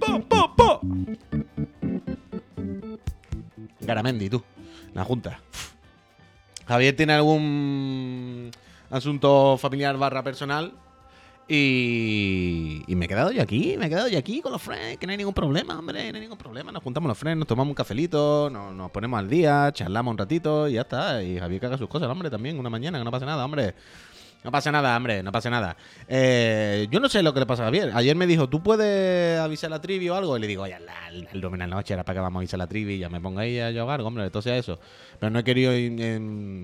¡Po, po, po! Garamendi, tú. La junta. Javier tiene algún asunto familiar barra personal. Y, me he quedado yo aquí, me he quedado yo aquí con los friends, que no hay ningún problema, hombre, no hay ningún problema. Nos juntamos los friends, nos tomamos un cafelito, nos, nos ponemos al día, charlamos un ratito y ya está. Y Javier caga sus cosas, hombre, también, una mañana, que no pasa nada, hombre. No pasa nada, hombre, no pasa nada. Eh, yo no sé lo que le pasa a Javier. Ayer me dijo, ¿tú puedes avisar la trivi o algo? Y le digo, la- el, domingo en la noche era para que vamos a avisar la trivi y ya me ponga ahí a jugar, hombre, entonces eso. Pero no he querido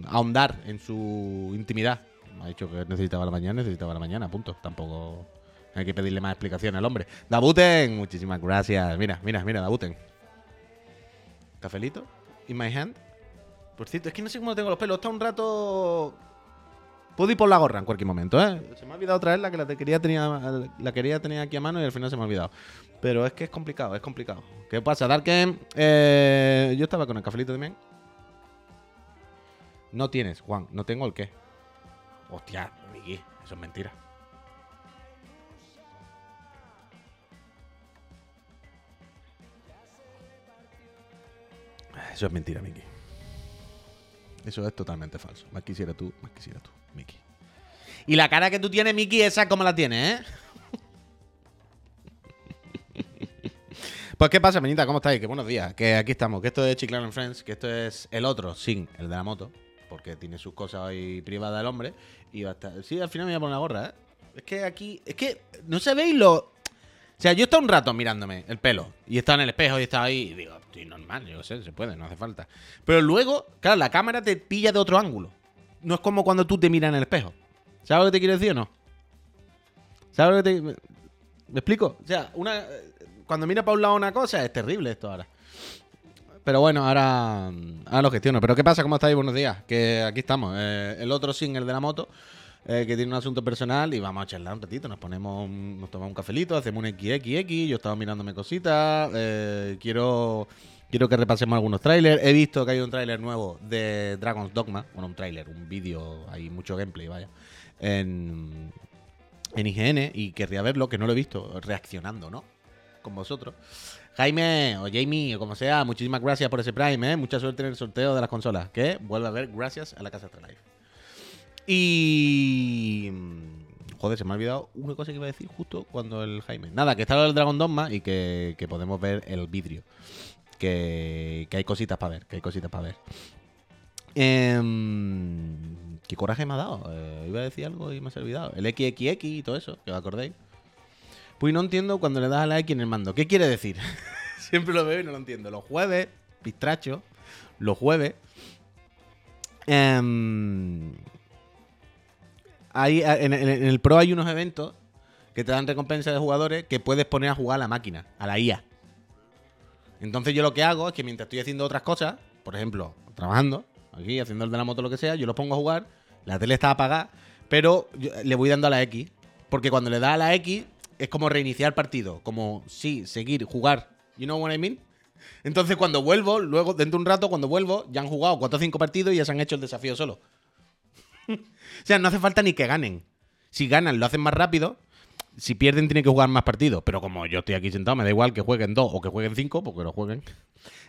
ahondar en su intimidad. Me ha dicho que necesitaba la mañana, necesitaba la mañana, punto. Tampoco hay que pedirle más explicaciones al hombre. Dabuten, muchísimas gracias. Mira, mira, mira, Dabuten. Cafelito, in my hand. Por cierto, es que no sé cómo tengo los pelos. Está un rato. Puedo ir por la gorra en cualquier momento, ¿eh? Se me ha olvidado traerla, que la te- quería tenía, la quería tener aquí a mano y al final se me ha olvidado. Pero es que es complicado, es complicado. ¿Qué pasa? Darken, eh, yo estaba con el cafelito también. No tienes, Juan, no tengo el qué. Hostia, Miki, eso es mentira. Eso es mentira, Miki. Eso es totalmente falso. Más quisiera tú, más quisiera tú, Miki. Y la cara que tú tienes, Miki, esa como la tienes, ¿eh? Pues, ¿qué pasa, Menita? ¿Cómo estáis? Que buenos días. Que aquí estamos. Que esto es Chiclano Friends. Que esto es el otro, sin el de la moto. Porque tiene sus cosas hoy privadas el hombre. Y va a estar. Sí, al final me voy a poner la gorra, ¿eh? Es que aquí. Es que. No sabéis lo. O sea, yo he estado un rato mirándome el pelo. Y estaba en el espejo y estaba ahí. Y digo, estoy normal, yo sé, se puede, no hace falta. Pero luego, claro, la cámara te pilla de otro ángulo. No es como cuando tú te miras en el espejo. ¿Sabes lo que te quiero decir o no? ¿Sabes lo que te.? ¿Me, explico? O sea, una. Cuando mira para un lado una cosa, es terrible esto ahora. Pero bueno, ahora, ahora lo gestiono. Pero ¿qué pasa? ¿Cómo estáis? Buenos días. Que aquí estamos. Eh, el otro sin el de la moto, eh, que tiene un asunto personal y vamos a charlar un ratito. Nos ponemos, nos tomamos un cafelito, hacemos un XXX. Yo estaba mirándome cositas. eh, quiero, quiero que repasemos algunos trailers. He visto que hay un tráiler nuevo de Dragon's Dogma. Bueno, un tráiler, un vídeo, hay mucho gameplay, vaya. En, IGN y querría verlo, que no lo he visto, reaccionando, ¿no? Con vosotros. Jaime o Jamie o como sea, muchísimas gracias por ese Prime, ¿eh? Mucha suerte en el sorteo de las consolas. Que vuelve a ver gracias a la Casa Astralife. Y. mm, Joder, se me ha olvidado una cosa que iba a decir justo cuando el Jaime. Nada, que está el Dragon Dogma y que podemos ver el vidrio. Que, hay cositas para ver, que hay cositas para ver. Em, ¿Qué coraje me ha dado? Eh, iba a decir algo y me ha olvidado. El XXX y todo eso, que os acordéis. Pues no entiendo cuando le das a la X en el mando. ¿Qué quiere decir? Siempre lo veo y no lo entiendo. Los jueves, pistracho, los jueves. em, hay, en el Pro hay unos eventos que te dan recompensa de jugadores que puedes poner a jugar a la máquina, a la IA. Entonces yo lo que hago es que mientras estoy haciendo otras cosas, por ejemplo, trabajando, aquí, haciendo el de la moto, lo que sea, yo lo pongo a jugar, la tele está apagada, pero yo le voy dando a la X. Porque cuando le da a la X, es como reiniciar partido, como sí, seguir, jugar. You know what I mean? Entonces cuando vuelvo, luego, dentro de un rato, cuando vuelvo, ya han jugado 4 o 5 partidos y ya se han hecho el desafío solo. o sea, no hace falta ni que ganen. Si ganan, lo hacen más rápido. Si pierden, tienen que jugar más partidos. Pero como yo estoy aquí sentado, me da igual que jueguen dos o que jueguen cinco, porque lo jueguen.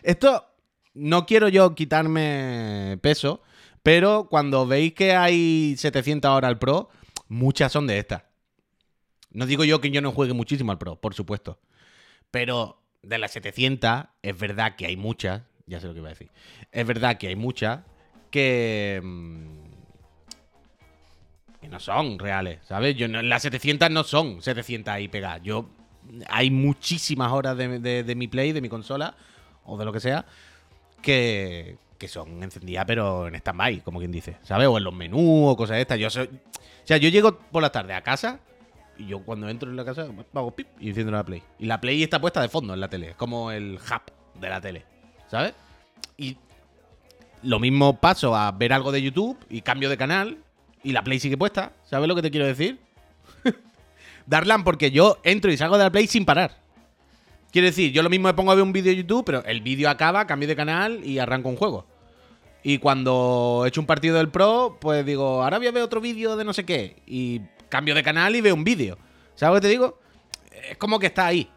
Esto no quiero yo quitarme peso, pero cuando veis que hay 700 horas al Pro, muchas son de estas. No digo yo que yo no juegue muchísimo al Pro, por supuesto. Pero de las 700, es verdad que hay muchas. Ya sé lo que iba a decir. Es verdad que hay muchas que. No son reales, ¿sabes? Yo no- las 700 no son 700 ahí pegadas. Yo. Hay muchísimas horas de, de- de mi play, de mi consola, o de lo que sea, que, que son encendidas, pero en stand-by, como quien dice, ¿sabes? O en los menús o cosas de estas. Yo soy. O sea, yo llego por la tarde a casa y yo cuando entro en la casa hago pip y enciendo la Play. Y la Play está puesta de fondo en la tele, es como el hub de la tele, ¿sabes? Y lo mismo paso a ver algo de YouTube y cambio de canal y la Play sigue puesta, ¿sabes lo que te quiero decir? Darlan porque yo entro y salgo de la Play sin parar. Quiero decir, yo lo mismo me pongo a ver un vídeo de YouTube, pero el vídeo acaba, cambio de canal y arranco un juego. Y cuando he hecho un partido del Pro, pues digo, ahora voy a ver otro vídeo de no sé qué. Y cambio de canal y veo un vídeo. ¿Sabes lo que te digo? Es como que está ahí.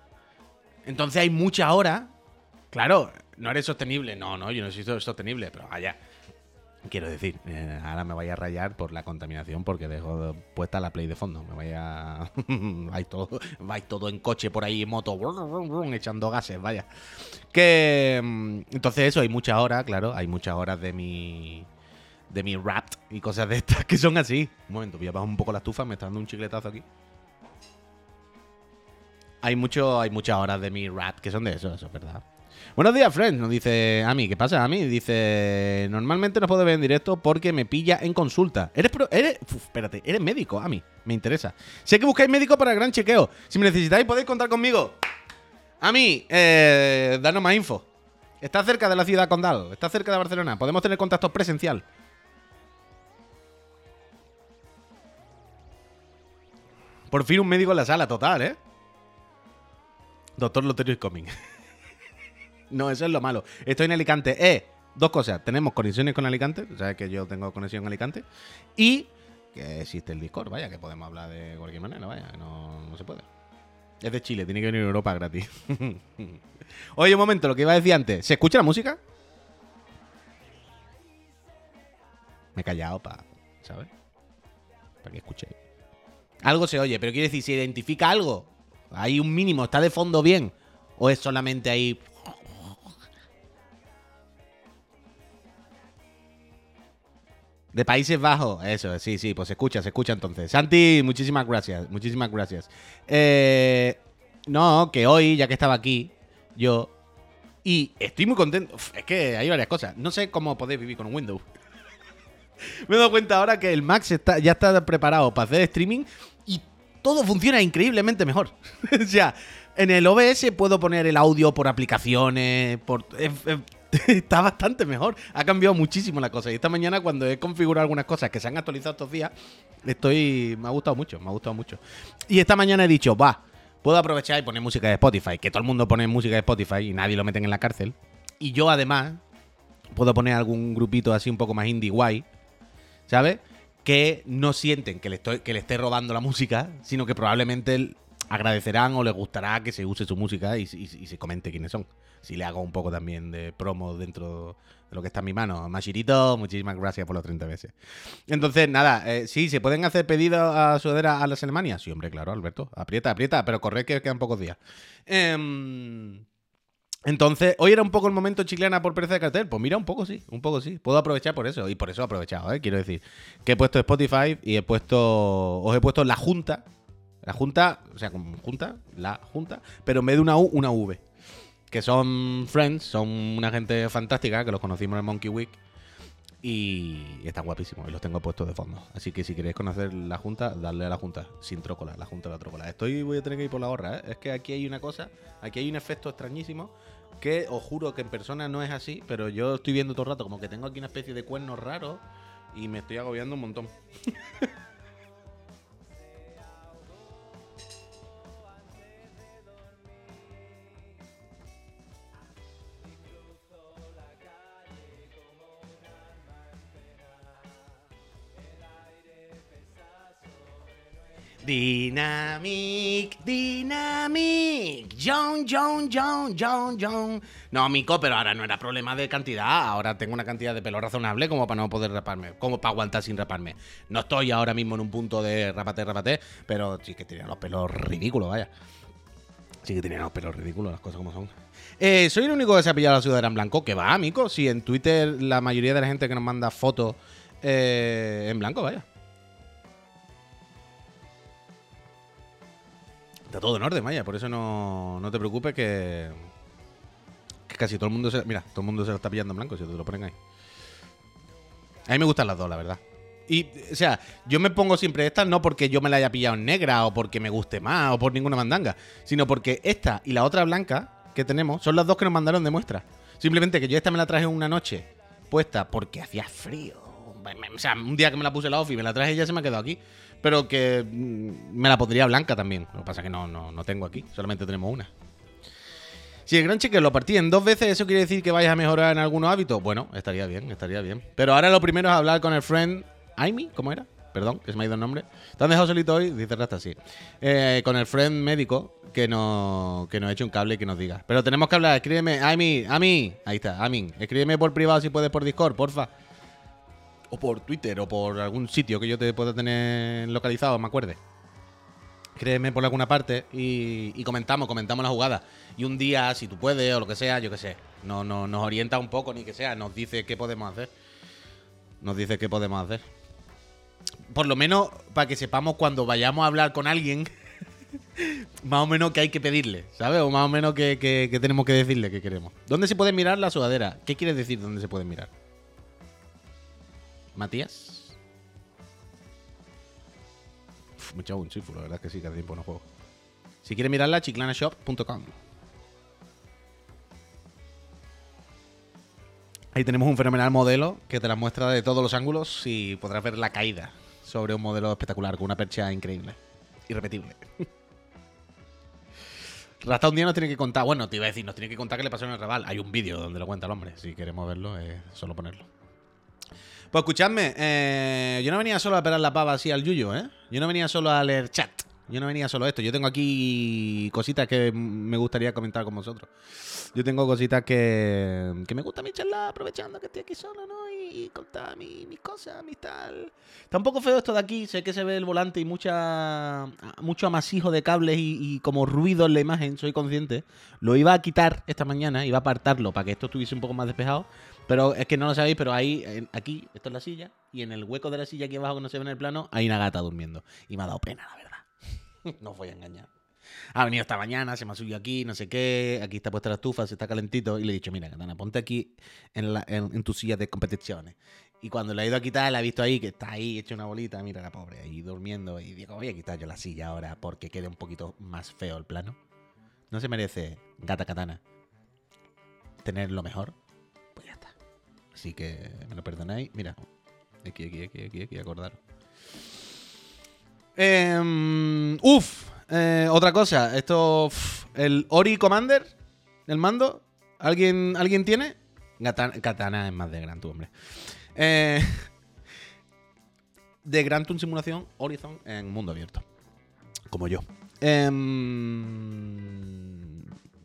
Entonces hay muchas horas. Claro, no eres sostenible. No, no, yo no soy sostenible, pero vaya. Quiero decir, eh, ahora me vaya a rayar por la contaminación porque dejo puesta la play de fondo. Me vaya. vais, todo, vais todo en coche por ahí, moto, echando gases, vaya. Que. mm, Entonces, eso, hay muchas horas, claro. Hay muchas horas de mi. De mi rap y cosas de estas que son así. Un momento, voy a bajar un poco la estufa, me está dando un chicletazo aquí. Hay, mucho, hay muchas horas de mi rap que son de eso, eso es verdad. Buenos días, friends. Nos dice Ami. ¿Qué pasa, Ami? Dice: Normalmente no puedo ver en directo porque me pilla en consulta. ¿Eres, uf, espérate, eres médico, Ami? Me interesa. Sé que buscáis médico para el gran chequeo. Si me necesitáis, podéis contar conmigo. Ami, eh, danos más info. Está cerca de la ciudad condal. Está cerca de Barcelona. Podemos tener contacto presencial. Por fin un médico en la sala, total, ¿eh? Doctor Loterio is coming. no, eso es lo malo. Estoy en Alicante. Eh, dos cosas. Tenemos conexiones con Alicante. O sea, que yo tengo conexión en Alicante. Y que existe el Discord, vaya, que podemos hablar de cualquier manera, vaya, no, no se puede. Es de Chile, tiene que venir a Europa gratis. Oye, un momento, lo que iba a decir antes. ¿Se escucha la música? Me he callado para, ¿sabes? Para que escuchéis. Algo se oye, pero quiere decir, ¿se identifica algo? Hay un mínimo, ¿está de fondo bien? ¿O es solamente ahí? De Países Bajos, eso, sí, sí, pues se escucha, se escucha entonces. Santi, muchísimas gracias, muchísimas gracias. Eh, no, que hoy, ya que estaba aquí, yo, y estoy muy contento, es que hay varias cosas, no sé cómo podéis vivir con Windows. Me he dado cuenta ahora que el Max ya está preparado para hacer streaming y todo funciona increíblemente mejor. o sea, en el OBS puedo poner el audio por aplicaciones, por... está bastante mejor. Ha cambiado muchísimo la cosa. Y esta mañana cuando he configurado algunas cosas que se han actualizado estos días, estoy... Me ha gustado mucho, me ha gustado mucho. Y esta mañana he dicho, va, puedo aprovechar y poner música de Spotify, que todo el mundo pone música de Spotify y nadie lo meten en la cárcel. Y yo además puedo poner algún grupito así un poco más indie guay, ¿sabes? Que no sienten que le, estoy, que le esté robando la música, sino que probablemente agradecerán o les gustará que se use su música y, y- y se comente quiénes son. Si le hago un poco también de promo dentro de lo que está en mi mano. Machirito, muchísimas gracias por los 30 veces. Entonces, nada, eh, sí, ¿se pueden hacer pedidos a sudadera a las Alemania? Sí, hombre, claro, Alberto. Aprieta, aprieta, pero corre que quedan pocos días. Em, entonces, hoy era un poco el momento chiclana por pereza de cartel. Pues mira, un poco sí, un poco sí. Puedo aprovechar por eso. Y por eso he aprovechado, ¿eh? Quiero decir. Que he puesto Spotify y he puesto. Os he puesto la junta. La junta, o sea, junta, la junta, pero en vez de una U, una V. Que son friends, son una gente fantástica, que los conocimos en Monkey Week. Y están guapísimos y los tengo puestos de fondo. Así que si queréis conocer la junta, darle a la junta. Sin trócola, la junta de la trócola. Estoy, voy a tener que ir por la gorra, ¿eh? Es que aquí hay una cosa, aquí hay un efecto extrañísimo que os juro que en persona no es así, pero yo estoy viendo todo el rato como que tengo aquí una especie de cuernos raros y me estoy agobiando un montón. Dynamic, Dynamic, John, John, John, John, John. No, Mico, pero ahora no era problema de cantidad. Ahora tengo una cantidad de pelo razonable como para no poder raparme, como para aguantar sin raparme. No estoy ahora mismo en un punto de rapate, rapate, pero sí que tenía los pelos ridículos, vaya. Sí que tenía los pelos ridículos, las cosas como son. Eh, soy el único que se ha pillado la sudadera en blanco. Que va, Mico. Si en Twitter la mayoría de la gente que nos manda fotos eh, en blanco, vaya. Está todo en orden, vaya, por eso no, no te preocupes que, casi todo el mundo se... Mira, todo el mundo se lo está pillando en blanco, si te lo ponen ahí. A mí me gustan las dos, la verdad. Y, o sea, yo me pongo siempre esta no porque yo me la haya pillado en negra o porque me guste más o por ninguna mandanga, sino porque esta y la otra blanca que tenemos son las dos que nos mandaron de muestra. Simplemente que yo esta me la traje una noche puesta porque hacía frío. O sea, un día que me la puse la off y me la traje y ya se me ha quedado aquí. Pero que mm, me la pondría blanca también. Lo que pasa es que no, no, no tengo aquí, solamente tenemos una. Si el gran cheque lo partí en dos veces, ¿eso quiere decir que vayas a mejorar en algunos hábitos? Bueno, estaría bien, estaría bien. Pero ahora lo primero es hablar con el friend Aimi, ¿cómo era? perdón, que se me ha ido el nombre. ¿Te han dejado solito hoy? Dice Rasta, sí. Eh, con el friend médico que nos, que nos eche un cable y que nos diga. Pero tenemos que hablar, escríbeme, a mí, a mí, ahí está, a mí. Escríbeme por privado si puedes por Discord, porfa. O por Twitter, o por algún sitio que yo te pueda tener localizado, me acuerde. Escríbeme por alguna parte y, comentamos, comentamos la jugada. Y un día, si tú puedes, o lo que sea, yo qué sé, no, no, nos orienta un poco, ni que sea, nos dice qué podemos hacer. Nos dice qué podemos hacer. Por lo menos para que sepamos cuando vayamos a hablar con alguien, más o menos qué hay que pedirle, ¿sabes? O más o menos qué tenemos que decirle que queremos. ¿Dónde se puede mirar la sudadera? ¿Qué quieres decir dónde se puede mirar? ¿Matías? Uf, me he echado un chifo, la verdad es que sí, que hace tiempo no juego. Si quieres mirarla, chiclanashop.com. Ahí tenemos un fenomenal modelo que te la muestra de todos los ángulos y podrás ver la caída sobre un modelo espectacular con una percha increíble. Irrepetible. Rasta un día nos tiene que contar, bueno, te iba a decir, nos tiene que contar qué le pasó en el Raval. Hay un vídeo donde lo cuenta el hombre. Si queremos verlo, solo ponerlo. Pues escuchadme, eh, yo no venía solo a pegar la pava así al yuyo, ¿eh? Yo no venía solo a leer chat. Yo no venía solo a esto. Yo tengo aquí cositas que me gustaría comentar con vosotros. Yo tengo cositas que, que me gusta a mí charlar aprovechando que estoy aquí solo, ¿no? Y, y contar mi- mis cosas, mis tal. Está un poco feo esto de aquí. Sé que se ve el volante y mucha mucho amasijo de cables y, y como ruido en la imagen, soy consciente. Lo iba a quitar esta mañana, iba a apartarlo para que esto estuviese un poco más despejado. Pero es que no lo sabéis, pero ahí, aquí, esto es la silla, y en el hueco de la silla aquí abajo que no se ve en el plano, hay una gata durmiendo. Y me ha dado pena, la verdad. no os voy a engañar. Ha venido esta mañana, se me ha subido aquí, no sé qué. Aquí está puesta la estufa, se está calentito. Y le he dicho, mira, Katana, ponte aquí en, la- tu silla de competiciones. Y cuando le he ido a quitar, la he visto ahí, que está ahí hecha una bolita. Mira la pobre, ahí durmiendo. Y digo, voy a quitar yo la silla ahora porque quede un poquito más feo el plano. ¿No se merece, gata Katana, tener lo mejor? Así que me lo perdonáis. Mira, aquí, aquí, aquí, aquí, aquí, acordaros. Em, eh, otra cosa. Esto, el Ori Commander, el mando. ¿Alguien, ¿alguien tiene? Gata- Katana es más de Gran Tour, hombre. Eh, de Gran Tour Simulación Horizon en mundo abierto. Como yo. Em,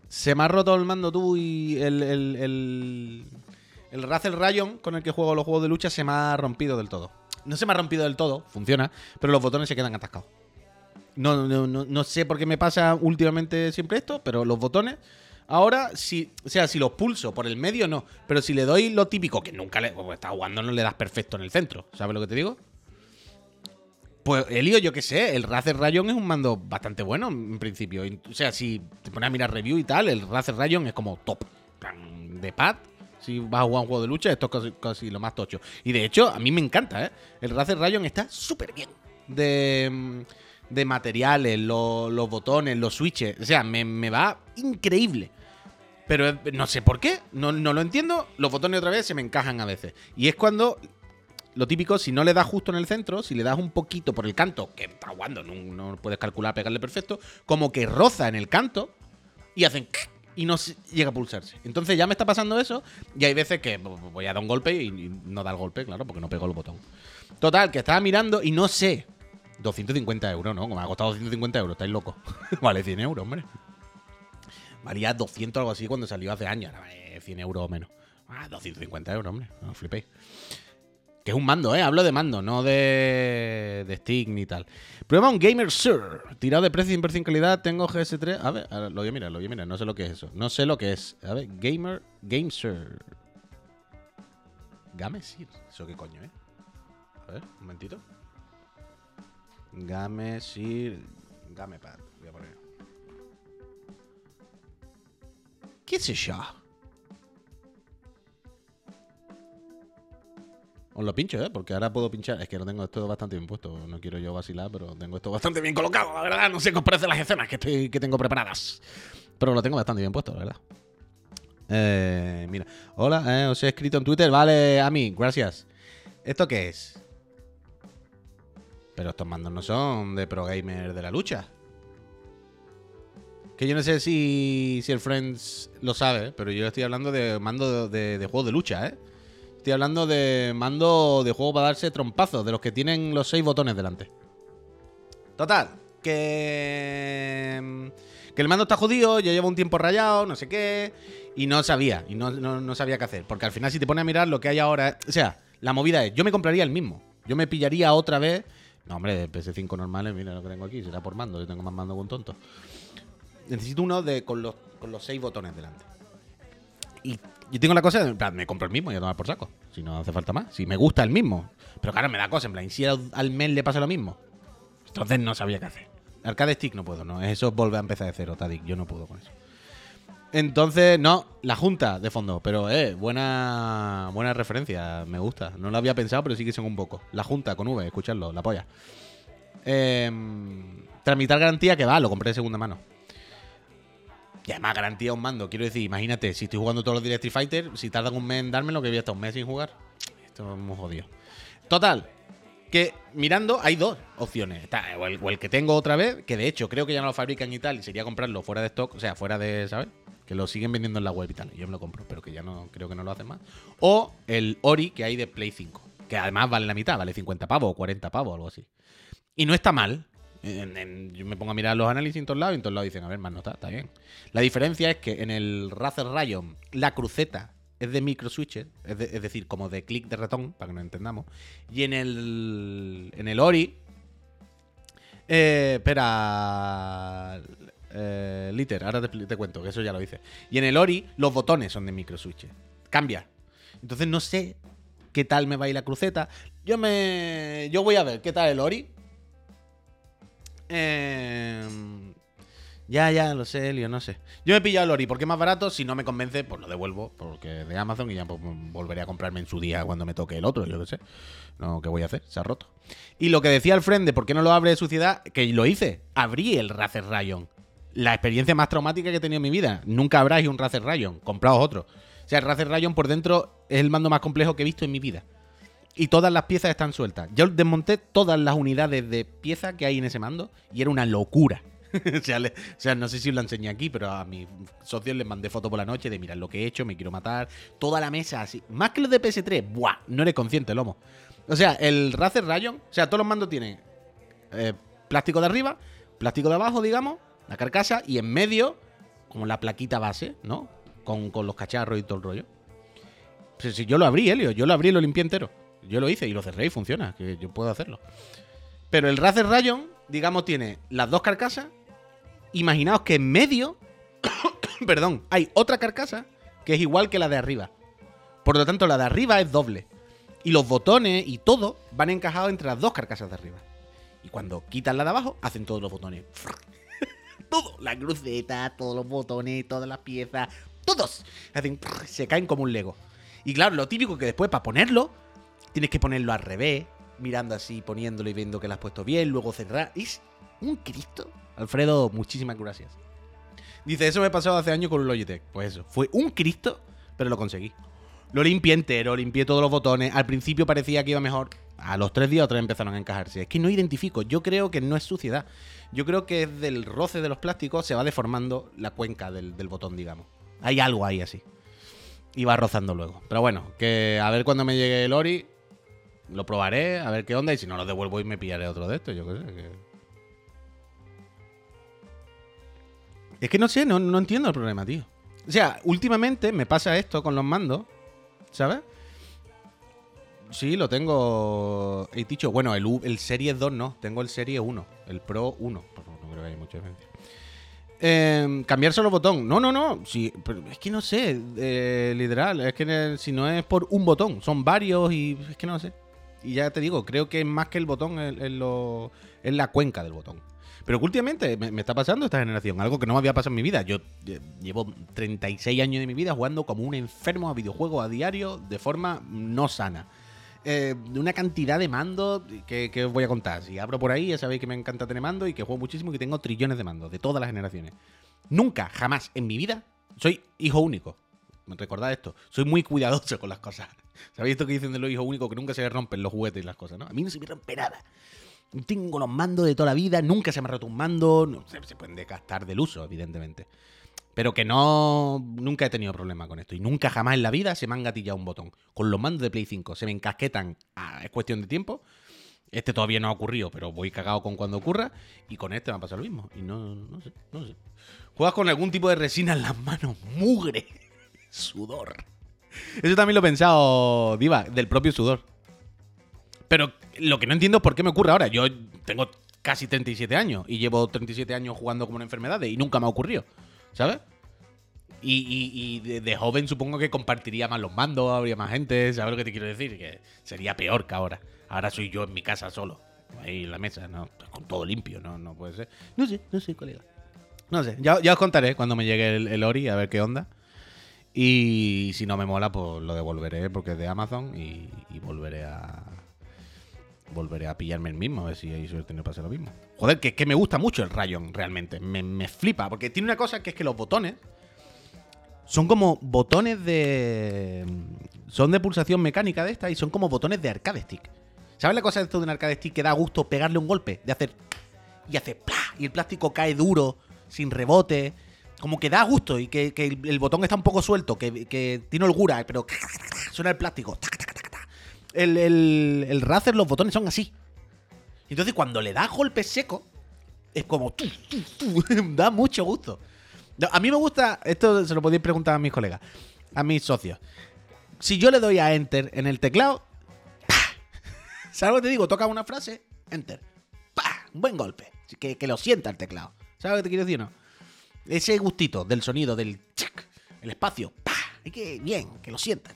se me ha roto el mando tú y el, el Razer Rayon con el que juego los juegos de lucha se me ha rompido del todo. No se me ha rompido del todo, funciona, pero los botones se quedan atascados. No, no, no, no sé por qué me pasa últimamente siempre esto, pero los botones. Ahora, si, o sea, si los pulso por el medio, no. Pero si le doy lo típico, que nunca le. Pues está jugando, no le das perfecto en el centro. ¿Sabes lo que te digo? Pues Elio, yo qué sé, el Razer Rayon es un mando bastante bueno en principio. O sea, si te pones a mirar review y tal, el Razer Rayon es como top. De pad, si vas a jugar un juego de lucha, esto es casi, casi lo más tocho. Y de hecho, a mí me encanta, ¿eh? El Razer Rayon está súper bien. De, de materiales, lo- los botones, los switches. O sea, me, me va increíble. Pero eh, no sé por qué, no, no lo entiendo. Los botones otra vez se me encajan a veces. Y es cuando lo típico, si no le das justo en el centro, si le das un poquito por el canto, que está jugando, no, no puedes calcular, pegarle perfecto, como que roza en el canto y hacen y no llega a pulsarse. Entonces ya me está pasando eso y hay veces que voy a dar un golpe y no da el golpe, claro, porque no pego el botón. Total, que estaba mirando y no sé. 250 euros, ¿no? Como me ha costado 250 euros, estáis locos. vale 100 euros, hombre. Valía 200 o algo así cuando salió hace años. Ahora vale 100 euros o menos. Ah, 250 euros, hombre. No flipéis. Que es un mando, ¿eh? Hablo de mando, no de, de stick ni tal. Prueba un Gamer Sir. Tirado de precio, inversión en calidad. Tengo GS3. A ver, lo voy a mirar, lo voy a mirar. No sé lo que es eso. No sé lo que es. A ver, Gamer, Game Sir. Game Sir. ¿Eso qué coño, eh? A ver, un momentito. Game Sir. Gamepad. Voy a poner. ¿Qué es eso? Os lo pincho, ¿eh? Porque ahora puedo pinchar. Es que lo tengo esto bastante bien puesto. No quiero yo vacilar, pero tengo esto bastante bien colocado, la verdad. No sé qué os parecen las escenas que, estoy, que tengo preparadas. Pero lo tengo bastante bien puesto, la verdad. Eh, mira. Hola, eh, os he escrito en Twitter. Vale, a mí, gracias. ¿Esto qué es? Pero estos mandos no son de Pro Gamer de la lucha. Que yo no sé si, si el Friends lo sabe, pero yo estoy hablando de mando de, de, de juego de lucha, ¿eh? Estoy hablando de mando de juego para darse trompazos, de los que tienen los seis botones delante. Total, que. Que el mando está jodido, ya lleva un tiempo rayado, no sé qué. Y no sabía, y no, no- no sabía qué hacer. Porque al final, si te pones a mirar lo que hay ahora. O sea, la movida es: yo me compraría el mismo. Yo me pillaría otra vez. No, hombre, de PS5 normales, mira lo que tengo aquí, será por mando, yo tengo más mando que un tonto. Necesito uno de, con, los, con los seis botones delante. Y yo tengo la cosa, en plan, me compro el mismo y a tomar por saco. Si no hace falta más. Si me gusta el mismo. Pero claro, me da cosa, en plan, ¿y si al, mes le pasa lo mismo? Entonces no sabía qué hacer. Arcade Stick no puedo, no. Eso es volver a empezar de cero, Tadic. Yo no puedo con eso. Entonces, no, la junta de fondo. Pero, eh, buena, buena referencia. Me gusta. No lo había pensado, pero sí que son un poco. La junta con V, escuchadlo, la polla. Em, tramitar garantía que va, lo compré de segunda mano. Y además garantía un mando. Quiero decir, imagínate, si estoy jugando todos los días Street Fighter, si tardan un mes en dármelo, que voy a un mes sin jugar. Esto es muy jodido. Total, que mirando hay dos opciones. O, el, o que tengo otra vez, que de hecho creo que ya no lo fabrican y tal, y sería comprarlo fuera de stock, o sea, fuera de, ¿sabes? Que lo siguen vendiendo en la web y tal. Yo me lo compro, pero que ya no creo que no lo hacen más. O el Ori que hay de Play 5, que además vale la mitad, vale 50 pavos o 40 pavos, algo así. Y no está mal. Yo me pongo a mirar los análisis en todos lados y en todos lados dicen, a ver, más no está, bien. La diferencia es que en el Razer Rayon la cruceta es de micro switches, es, de- es decir, como de clic de ratón, para que nos entendamos. Y en el, en el Ori, eh, espera, eh, Liter, ahora te, cuento, que eso ya lo hice. Y en el Ori, los botones son de micro switches. Cambia. Entonces no sé qué tal me va a ir la cruceta. Yo me. Yo voy a ver qué tal el Ori. Em, ya, ya, lo sé, Elio, no sé. Yo me he pillado el Ori porque es más barato. Si no me convence, pues lo devuelvo. Porque de Amazon y ya pues, volveré a comprarme en su día cuando me toque el otro, yo qué sé. No, ¿qué voy a hacer? Se ha roto. Y lo que decía el friend de por qué no lo abre de suciedad, que lo hice. Abrí el Razer Rayon. La experiencia más traumática que he tenido en mi vida. Nunca abráis un Razer Rayon. Compraos otro. O sea, el Razer Rayon por dentro es el mando más complejo que he visto en mi vida. Y todas las piezas están sueltas. Yo desmonté todas las unidades de pieza que hay en ese mando y era una locura. o, sea, no sé si os lo enseñé aquí, pero a mis socios les mandé foto por la noche de mirar lo que he hecho, me quiero matar. Toda la mesa así. Más que los de PS3, ¡buah! No eres consciente, lomo. O sea, el Razer Rayon, o sea, todos los mandos tienen eh, plástico de arriba, plástico de abajo, digamos, la carcasa, y en medio, como la plaquita base, ¿no? Con, con los cacharros y todo el rollo. Si, si yo lo abrí, Helio, yo lo abrí y lo limpié entero. Yo lo hice y lo cerré y funciona, que yo puedo hacerlo. Pero el Razer Rayon, digamos, tiene las dos carcasas. Imaginaos que en medio, perdón, hay otra carcasa que es igual que la de arriba. Por lo tanto, la de arriba es doble. Y los botones y todo van encajados entre las dos carcasas de arriba. Y cuando quitan la de abajo, hacen todos los botones. todo. La cruceta, todos los botones, todas las piezas. Todos. Hacen. Se caen como un Lego. Y claro, lo típico que después para ponerlo, tienes que ponerlo al revés. Mirando así, poniéndolo y viendo que lo has puesto bien. Luego cerrar. Es un Cristo. Alfredo, muchísimas gracias. Dice, eso me pasado hace años con un Logitech. Pues eso, fue un Cristo, pero lo conseguí. Lo limpié entero, limpié todos los botones. Al principio parecía que iba mejor. A los tres días otra vez empezaron a encajarse. Es que no identifico. Yo creo que no es suciedad. Yo creo que es del roce de los plásticos se va deformando la cuenca del, del botón, digamos. Hay algo ahí así. Y va rozando luego. Pero bueno, que a ver cuando me llegue el Ori. Lo probaré, a ver qué onda. Y si no lo devuelvo y me pillaré otro de estos, yo qué sé. que- Es que no sé, no, no entiendo el problema, tío. O sea, últimamente me pasa esto con los mandos, ¿sabes? Sí, lo tengo. He dicho, bueno, el, U- el Series 2 no, tengo el Series 1, el Pro 1. Pero No creo que haya mucha diferencia. Eh, cambiar solo botón. No, no, no. Sí, es que no sé, eh, literal. Es que si no es por un botón, son varios y es que no sé. Y ya te digo, creo que más que el botón, es, la cuenca del botón. Pero últimamente me, está pasando esta generación, algo que no me había pasado en mi vida. Yo eh, llevo 36 años de mi vida jugando como un enfermo a videojuegos a diario de forma no sana. Eh, una cantidad de mandos que, que os voy a contar. Si abro por ahí, ya sabéis que me encanta tener mando y que juego muchísimo y que tengo trillones de mandos de todas las generaciones. Nunca, jamás en mi vida soy hijo único. Recordad esto, soy muy cuidadoso con las cosas. ¿Sabéis esto que dicen de los hijos únicos? Que nunca se le rompen los juguetes y las cosas, ¿no? A mí no se me rompe nada. Tengo los mandos de toda la vida, nunca se me ha roto un mando, se, pueden desgastar del uso, evidentemente. Pero que no. Nunca he tenido problema con esto. Y nunca jamás en la vida se me han gatillado un botón. Con los mandos de Play 5 se me encasquetan. es cuestión de tiempo. Este todavía no ha ocurrido, pero voy cagado con cuando ocurra. Y con este me a pasar lo mismo. Y no, no sé, no sé. Juegas con algún tipo de resina en las manos. Mugre. Sudor. Eso también lo he pensado, Diva, del propio sudor. Pero lo que no entiendo es por qué me ocurre ahora. Yo tengo casi 37 años y llevo 37 años jugando como una enfermedad y nunca me ha ocurrido. ¿sabes? Y, de, joven supongo que compartiría más los mandos, habría más gente, ¿sabes lo que te quiero decir? Que sería peor que ahora. Ahora soy yo en mi casa solo, ahí en la mesa, ¿no? Con todo limpio, ¿no? No puede ser. No sé, no sé, colega. No sé, ya, os contaré cuando me llegue el, Ori a ver qué onda. Y si no me mola, pues lo devolveré porque es de Amazon y, volveré a. Volveré a pillarme el mismo, a ver si hay suerte no pase lo mismo. Joder, que, que me gusta mucho el Rayon, realmente. Me, flipa, porque tiene una cosa que es que los botones son como botones de. Son de pulsación mecánica de esta y son como botones de arcade stick. ¿Sabes la cosa de esto de un arcade stick que da gusto pegarle un golpe? De hacer. Y hace. ¡plá! Y el plástico cae duro, sin rebote. Como que da gusto y que, el, botón está un poco suelto, que, tiene holgura, pero suena el plástico. El, el, el Razer, los botones son así. Entonces, cuando le da golpe seco, es como. da mucho gusto. A mí me gusta. Esto se lo podéis preguntar a mis colegas, a mis socios. Si yo le doy a Enter en el teclado, ¿sabes lo que te digo? Toca una frase, Enter. ¡Pah! Un buen golpe. Que, que lo sienta el teclado. ¿Sabes lo que te quiero decir no? Ese gustito del sonido, del. El espacio. ¡Pah! Y que bien, que lo sienta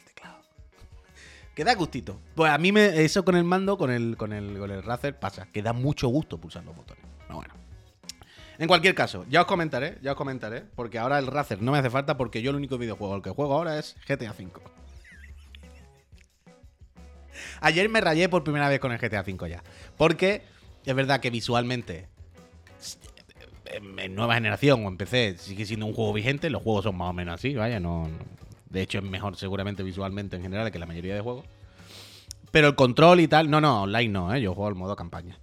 que da gustito. Pues a mí me, eso con el mando, con el, con el, con el Razer, pasa, que da mucho gusto pulsar los botones. Pero bueno. En cualquier caso, ya os comentaré, ya os comentaré, porque ahora el Razer no me hace falta porque yo el único videojuego al que juego ahora es GTA V. Ayer me rayé por primera vez con el GTA V ya. Porque es verdad que visualmente en nueva generación o en PC sigue siendo un juego vigente, los juegos son más o menos así, vaya, no de hecho, es mejor seguramente visualmente en general que la mayoría de juegos. Pero el control y tal, no, no, online no, ¿eh? yo juego al modo campaña.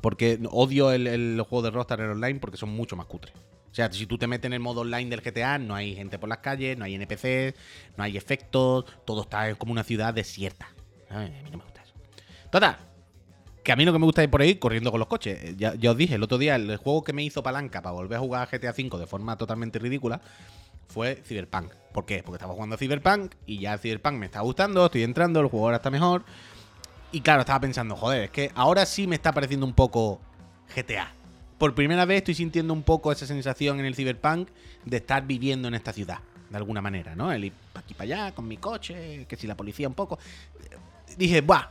Porque odio el, el juego de Rockstar en online porque son mucho más cutres. O sea, si tú te metes en el modo online del GTA, no hay gente por las calles, no hay NPCs, no hay efectos, todo está como una ciudad desierta. A mí no me gusta eso. Total, que a mí lo que me gusta es por ahí corriendo con los coches. Ya, ya, os dije, el otro día el juego que me hizo palanca para volver a jugar a GTA V de forma totalmente ridícula fue Cyberpunk. ¿Por qué? Porque estaba jugando Cyberpunk y ya Cyberpunk me está gustando, estoy entrando, el juego ahora está mejor. Y claro, estaba pensando, joder, es que ahora sí me está pareciendo un poco GTA. Por primera vez estoy sintiendo un poco esa sensación en el Cyberpunk de estar viviendo en esta ciudad, de alguna manera, ¿no? El ir aquí para allá con mi coche, que si la policía un poco. Dije, buah,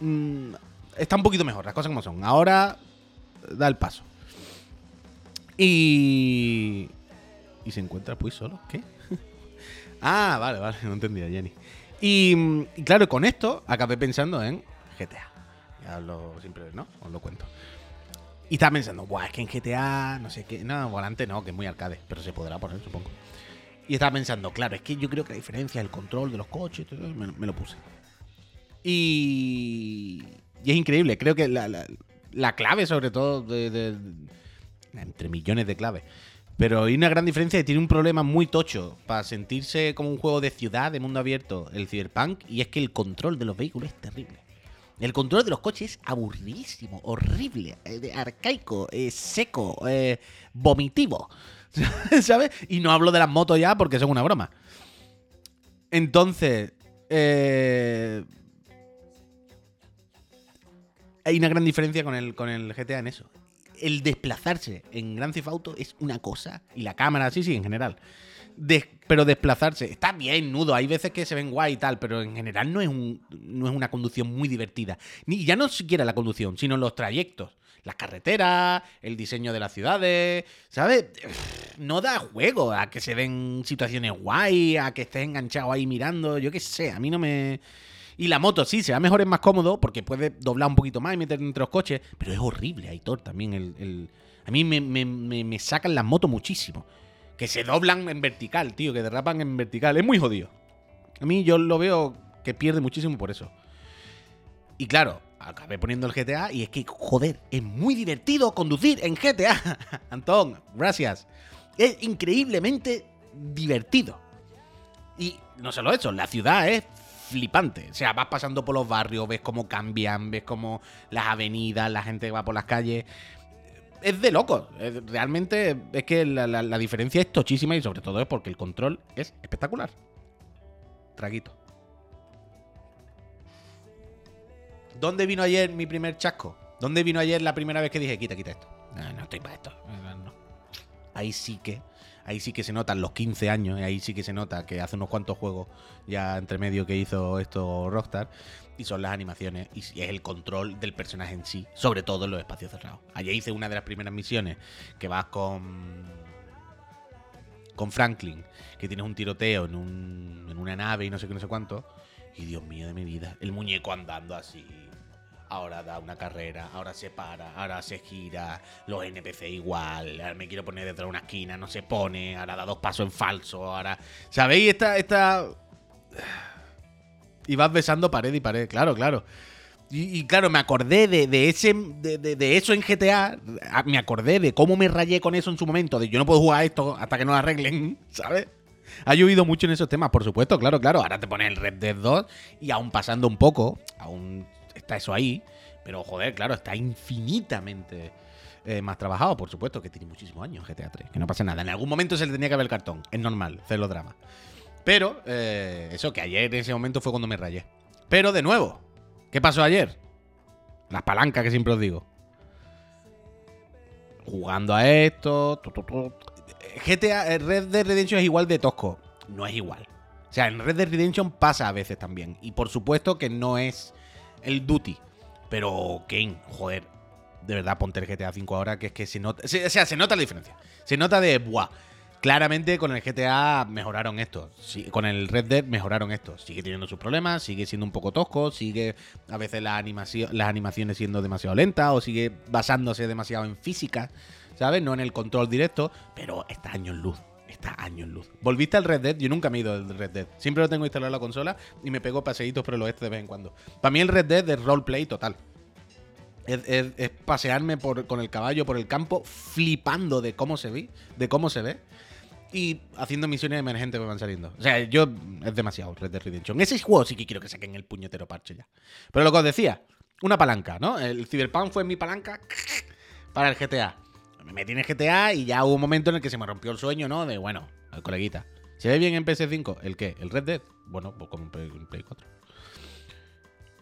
mm, está un poquito mejor, las cosas como son. Ahora da el paso. Y, y se encuentra pues solo. ¿Qué? ah, vale, vale, no entendía, Jenny. Y, claro, con esto acabé pensando en GTA. Ya lo siempre, ¿no? Os lo cuento. Y estaba pensando, Buah, es que en GTA, no sé qué. No, volante no, que es muy arcade, pero se podrá poner, supongo. Y estaba pensando, claro, es que yo creo que la diferencia el control de los coches, me, lo puse. Y, y es increíble, creo que la, clave, sobre todo, de, entre millones de claves, pero hay una gran diferencia y tiene un problema muy tocho para sentirse como un juego de ciudad, de mundo abierto, el Cyberpunk, y es que el control de los vehículos es terrible. El control de los coches es aburridísimo, horrible, eh, arcaico, eh, seco, eh, vomitivo. ¿Sabes? Y no hablo de las motos ya porque son una broma. Entonces, hay una gran diferencia con el, con el GTA en eso el desplazarse en Grand Theft Auto es una cosa. Y la cámara, sí, sí, en general. pero desplazarse, está bien, nudo. Hay veces que se ven guay y tal, pero en general no es, un, no es una conducción muy divertida. Ni ya no siquiera la conducción, sino los trayectos. Las carreteras, el diseño de las ciudades, ¿sabes? No da juego a que se den situaciones guay, a que estés enganchado ahí mirando, yo qué sé, a mí no me... Y la moto sí, se va mejor, es más cómodo, porque puede doblar un poquito más y meter entre los coches, pero es horrible, Aitor, también. El, A mí me, me, sacan las motos muchísimo. Que se doblan en vertical, tío, que derrapan en vertical. Es muy jodido. A mí yo lo veo que pierde muchísimo por eso. Y claro, acabé poniendo el GTA y es que, joder, es muy divertido conducir en GTA. Antón, gracias. Es increíblemente divertido. Y no solo eso, la ciudad es flipante. O sea, vas pasando por los barrios, ves cómo cambian, ves cómo las avenidas, la gente va por las calles. Es de locos. Realmente es que la, la- diferencia es tochísima y sobre todo es porque el control es espectacular. Traguito. ¿Dónde vino ayer mi primer chasco? ¿Dónde vino ayer la primera vez que dije, quita, quita esto? No, estoy para esto. No. Ahí sí que, ahí sí que se notan los 15 años, ahí sí que se nota que hace unos cuantos juegos ya entre medio que hizo esto Rockstar, y son las animaciones, y es el control del personaje en sí, sobre todo en los espacios cerrados. Ayer hice una de las primeras misiones que vas con con Franklin, que tienes un tiroteo en, un, en una nave y no sé qué, no sé cuánto. Y Dios mío de mi vida, el muñeco andando así. Ahora da una carrera, ahora se para, ahora se gira, los NPC igual, ahora me quiero poner detrás de una esquina, no se pone, ahora da dos pasos en falso, ahora... ¿Sabéis? Esta... esta... Y vas besando pared y pared, claro, claro. Y, claro, me acordé de, ese de, eso en GTA. Me acordé de cómo me rayé con eso en su momento. De yo no puedo jugar esto hasta que no arreglen, ¿sabes? Ha llovido mucho en esos temas, por supuesto, claro, claro. Ahora te pones el Red Dead 2 y aún pasando un poco, aún está eso ahí. Pero joder, claro, está infinitamente eh, más trabajado, por supuesto, que tiene muchísimos años GTA 3. Que no pasa nada. En algún momento se le tenía que ver cartón. Es normal, celodrama. Pero, eh, eso, que ayer en ese momento fue cuando me rayé. Pero de nuevo, ¿qué pasó ayer? Las palancas que siempre os digo. Jugando a esto. tu, tu. GTA, eh, Red Dead Redemption es igual de tosco. No es igual. O sea, en Red Dead Redemption pasa a veces también. Y por supuesto que no es el duty. Pero, Kane, joder. De verdad, ponte el GTA 5 ahora, que es que se nota. se- o sea, se nota la diferencia. Se nota de, buah. Claramente con el GTA mejoraron esto. Sí, con el Red Dead mejoraron esto. Sigue teniendo sus problemas, sigue siendo un poco tosco, sigue a veces la las animaciones siendo demasiado lentas o sigue basándose demasiado en física, ¿sabes? No en el control directo, pero está años luz. Está años luz. ¿Volviste al Red Dead? Yo nunca me he ido del Red Dead. Siempre lo tengo instalado en la consola y me pego paseitos por el oeste de vez en cuando. Para mí el Red Dead es roleplay total. Es, pasearme por- con el caballo por el campo, flipando de cómo se ve, de cómo se ve, y haciendo misiones emergentes que van saliendo. O sea, yo es demasiado Red Dead Redemption. Ese juego sí que quiero que saquen el puñetero parche ya. Pero lo que os decía, una palanca, ¿no? El Cyberpunk fue mi palanca para el GTA. Me metí en GTA y ya hubo un momento en el que se me rompió el sueño, ¿no? De, bueno, al coleguita. ¿Se ve bien en PS5? ¿El qué? ¿El Red Dead? Bueno, pues como en Play, en Play 4.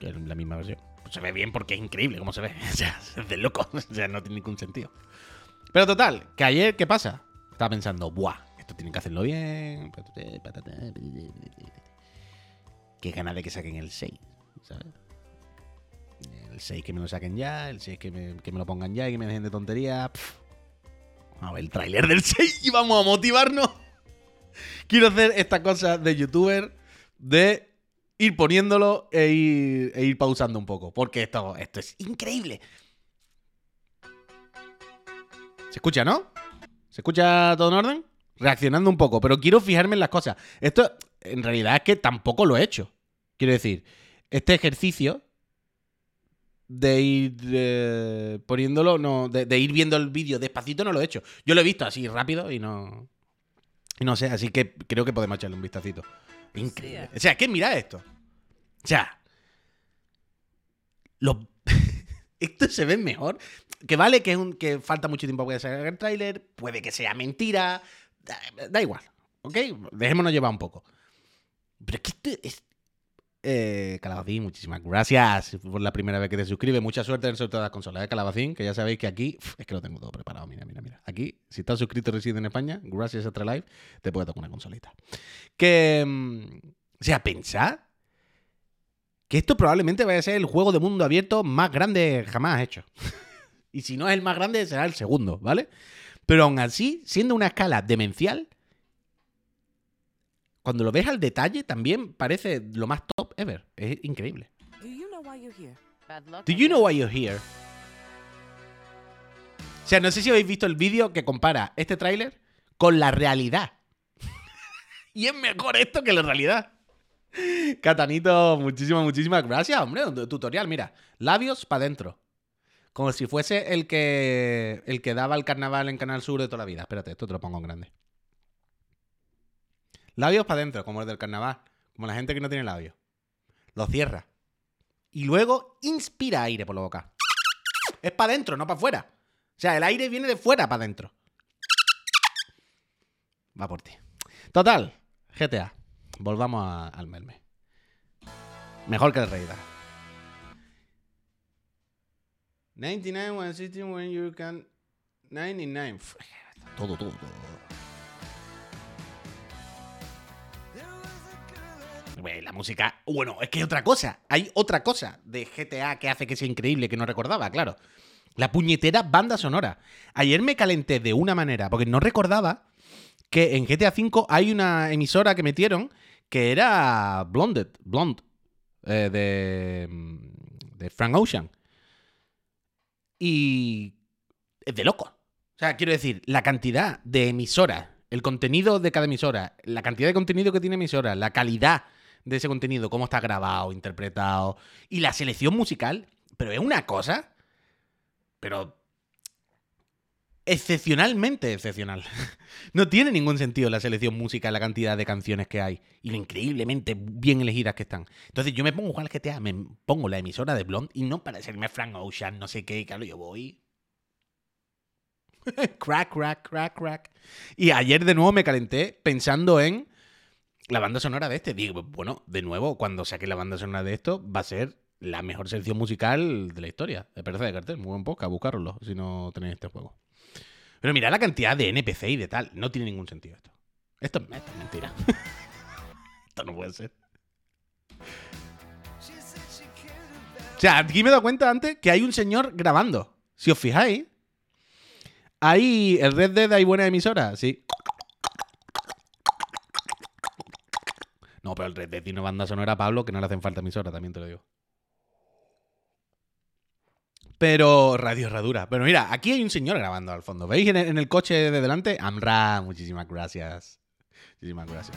Que es la misma versión. Pues se ve bien porque es increíble cómo se ve. O sea, es de loco. O sea, no tiene ningún sentido. Pero total, que ayer, ¿qué pasa? Estaba pensando, buah, esto tienen que hacerlo bien. Qué ganas de que saquen el 6, ¿sabes? El 6 que me lo saquen ya, el 6 que me, que me lo pongan ya y que me dejen de tontería. A ver el tráiler del 6 y vamos a motivarnos. Quiero hacer esta cosa de youtuber de ir poniéndolo e ir, e ir pausando un poco. Porque esto, esto es increíble. ¿Se escucha, no? ¿Se escucha todo en orden? Reaccionando un poco, pero quiero fijarme en las cosas. Esto, en realidad, es que tampoco lo he hecho. Quiero decir, este ejercicio de ir eh, poniéndolo, no, de, de ir viendo el vídeo despacito, no lo he hecho. Yo lo he visto así rápido y no. Y no sé, así que creo que podemos echarle un vistacito. Increíble. O sea, es que mira esto. O sea. Los. esto se ve mejor. Que vale que, es un, que falta mucho tiempo para que salga el tráiler. Puede que sea mentira. Da, da igual. ¿Ok? Dejémonos llevar un poco. Pero es que esto es. Eh, Calabacín, muchísimas gracias por la primera vez que te suscribes. Mucha suerte en el sorteo de las consolas de Calabacín, que ya sabéis que aquí es que lo tengo todo preparado. Mira, mira, mira. Aquí, si estás suscrito y resides en España, gracias a Live, te puede tocar una consolita. Que. mm, o sea, pensad que esto probablemente vaya a ser el juego de mundo abierto más grande jamás hecho. y si no es el más grande, será el segundo, ¿vale? Pero aún así, siendo una escala demencial, cuando lo ves al detalle, también parece lo más top ever. Es increíble. Do you know why you're here? Do you know why you're here? O sea, no sé si habéis visto el vídeo que compara este tráiler con la realidad. y es mejor esto que la realidad. Catanito, muchísimas, muchísimas gracias, hombre. Un tutorial, mira. Labios para adentro. Como si fuese el que, el que daba el carnaval en Canal Sur de toda la vida. Espérate, esto te lo pongo en grande. Labios para adentro, como el del carnaval. Como la gente que no tiene labios. Lo cierra. Y luego inspira aire por la boca. Es para adentro, no para afuera. O sea, el aire viene de fuera para adentro. Va por ti. Total, GTA. Volvamos al Melme. Mejor que el Raider. 99 when when you can. 99. Uf, Todo, todo, todo. Güey, la música. Bueno, es que hay otra cosa. Hay otra cosa de GTA que hace que sea increíble que no recordaba, claro. La puñetera banda sonora. Ayer me calenté de una manera, porque no recordaba que en GTA V hay una emisora que metieron que era Blonded, Blonde, eh, de, mm, de Frank Ocean. Y es de loco. O sea, quiero decir, la cantidad de emisoras, el contenido de cada emisora, la cantidad de contenido que tiene emisora, la calidad de ese contenido, cómo está grabado, interpretado, y la selección musical, pero es una cosa, pero excepcionalmente excepcional. No tiene ningún sentido la selección musical, la cantidad de canciones que hay y lo increíblemente bien elegidas que están. Entonces yo me pongo a jugar al GTA, me pongo la emisora de Blonde y no para serme Frank Ocean, no sé qué, claro, yo voy. crack, crack, crack, crack. Y ayer de nuevo me calenté pensando en la banda sonora de este. Digo, bueno, de nuevo, cuando saque la banda sonora de esto, va a ser la mejor selección musical de la historia. De Pereza de Cartel, muy buen podcast, buscarlo si no tenéis este juego. Pero mira la cantidad de NPC y de tal. No tiene ningún sentido esto. Esto, es- esto es mentira. esto no puede ser. O sea, aquí me he dado cuenta antes que hay un señor grabando. Si os fijáis, hay el Red Dead hay buena emisora, sí. No, pero el Red Dead tiene banda sonora, Pablo, que no le hacen falta emisora, también te lo digo. Pero radio herradura. Pero mira, aquí hay un señor grabando al fondo. ¿Veis en el, en el coche de delante? Amra, muchísimas gracias. Muchísimas gracias.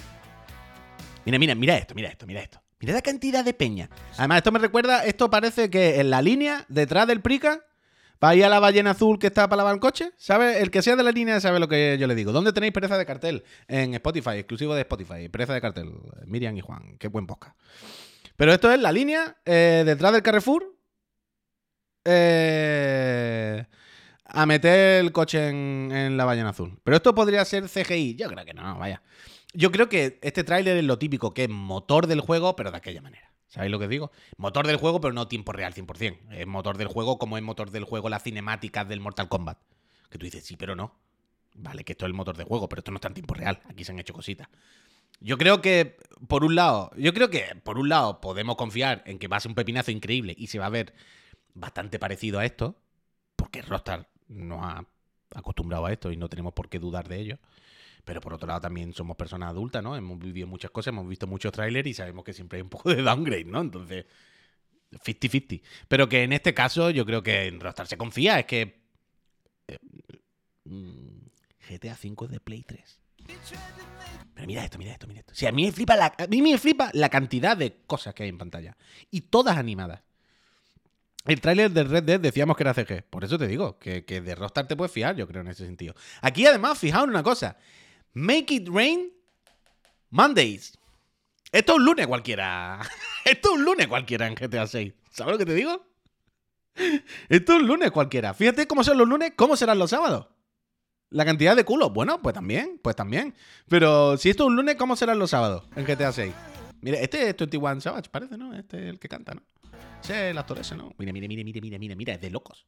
Mira, mira, mira esto, mira esto, mira esto. Mira la cantidad de peña. Además, esto me recuerda, esto parece que en la línea, detrás del Prica, va ahí a la ballena azul que está para lavar el coche. ¿Sabe? El que sea de la línea sabe lo que yo le digo. ¿Dónde tenéis pereza de cartel? En Spotify, exclusivo de Spotify. Pereza de cartel. Miriam y Juan. Qué buen podcast. Pero esto es la línea eh, detrás del Carrefour. eh, a meter el coche en, en la ballena azul. Pero esto podría ser CGI. Yo creo que no, vaya. Yo creo que este tráiler es lo típico, que es motor del juego, pero de aquella manera. ¿Sabéis lo que digo? Motor del juego, pero no tiempo real 100%. Es motor del juego como es motor del juego las cinemáticas del Mortal Kombat. Que tú dices, sí, pero no. Vale, que esto es el motor de juego, pero esto no está en tiempo real. Aquí se han hecho cositas. Yo creo que, por un lado, yo creo que, por un lado, podemos confiar en que va a ser un pepinazo increíble y se va a ver bastante parecido a esto, porque Rockstar nos ha acostumbrado a esto y no tenemos por qué dudar de ello. Pero por otro lado también somos personas adultas, ¿no? Hemos vivido muchas cosas, hemos visto muchos trailers y sabemos que siempre hay un poco de downgrade, ¿no? Entonces, 50-50. Pero que en este caso yo creo que en Rockstar se confía, es que... eh, mm, GTA V es de Play 3. Pero mira esto, mira esto, mira esto. O sea, a mí me flipa la, a mí me flipa la cantidad de cosas que hay en pantalla. Y todas animadas. El tráiler de Red Dead decíamos que era CG. Por eso te digo, que, que de Rockstar te puedes fiar, yo creo, en ese sentido. Aquí, además, fijaos en una cosa. Make it rain Mondays. Esto es un lunes cualquiera. Esto es un lunes cualquiera en GTA 6. ¿Sabes lo que te digo? Esto es un lunes cualquiera. Fíjate cómo son los lunes, cómo serán los sábados. La cantidad de culos, bueno, pues también, pues también. Pero si esto es un lunes, ¿cómo serán los sábados en GTA 6? Mira, este es 21 Savage, parece, ¿no? Este es el que canta, ¿no? Ese es el actor ese, ¿no? Mira, mira, mira, mira, mira, mira, mira, es de locos.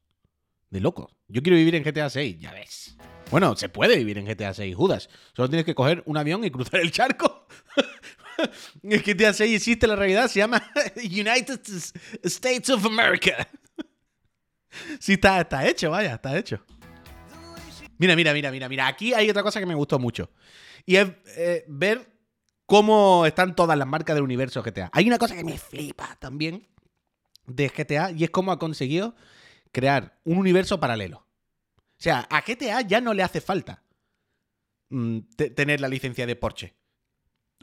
De locos. Yo quiero vivir en GTA 6, ya ves. Bueno, se puede vivir en GTA 6, Judas. Solo tienes que coger un avión y cruzar el charco. en GTA 6 existe la realidad, se llama United States of America. sí, está, está hecho, vaya, está hecho. Mira, mira, mira, mira, mira. Aquí hay otra cosa que me gustó mucho. Y es eh, ver cómo están todas las marcas del universo GTA. Hay una cosa que me flipa también de GTA y es cómo ha conseguido crear un universo paralelo. O sea, a GTA ya no le hace falta mm, te- tener la licencia de Porsche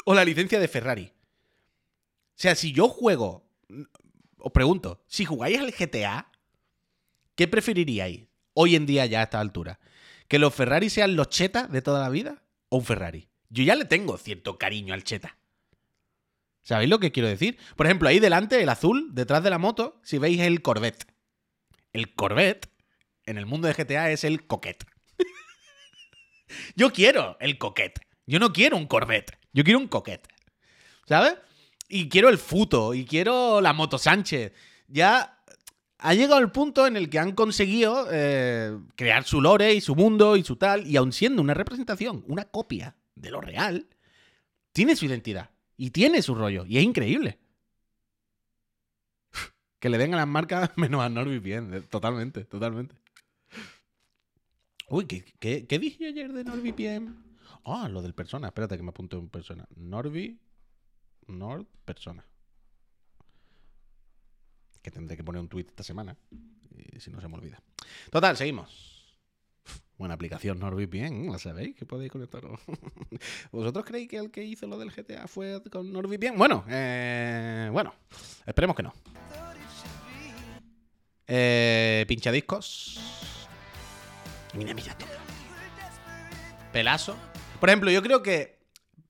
o la licencia de Ferrari. O sea, si yo juego, mm, os pregunto, si jugáis al GTA, ¿Qué preferiríais hoy en día ya a esta altura? ¿Que los Ferrari sean los chetas de toda la vida o un Ferrari? Yo ya le tengo cierto cariño al cheta. ¿Sabéis lo que quiero decir? Por ejemplo, ahí delante, el azul, detrás de la moto, si veis el Corvette. El Corvette, en el mundo de GTA, es el Coquette. Yo quiero el Coquette. Yo no quiero un Corvette. Yo quiero un Coquette. ¿Sabes? Y quiero el Futo. Y quiero la Moto Sánchez. Ya ha llegado el punto en el que han conseguido eh, crear su lore y su mundo y su tal. Y aun siendo una representación, una copia de lo real, tiene su identidad. Y tiene su rollo. Y es increíble. Que le den a las marcas menos a NordVPN. Eh, totalmente, totalmente. Uy, ¿qué, qué, dije ayer de NordVPN? Ah, lo del persona. Espérate que me apunte un persona. Norvi. Nord persona. Que tendré que poner un tweet esta semana. Y si no se me olvida. Total, seguimos. Buena aplicación NordVPN, ¿la sabéis? Que podéis conectaros. ¿Vosotros creéis que el que hizo lo del GTA fue con NordVPN? Bueno, eh, bueno, esperemos que no. Eh, pinchadiscos. Mira, mira todo. Pelazo. Por ejemplo, yo creo que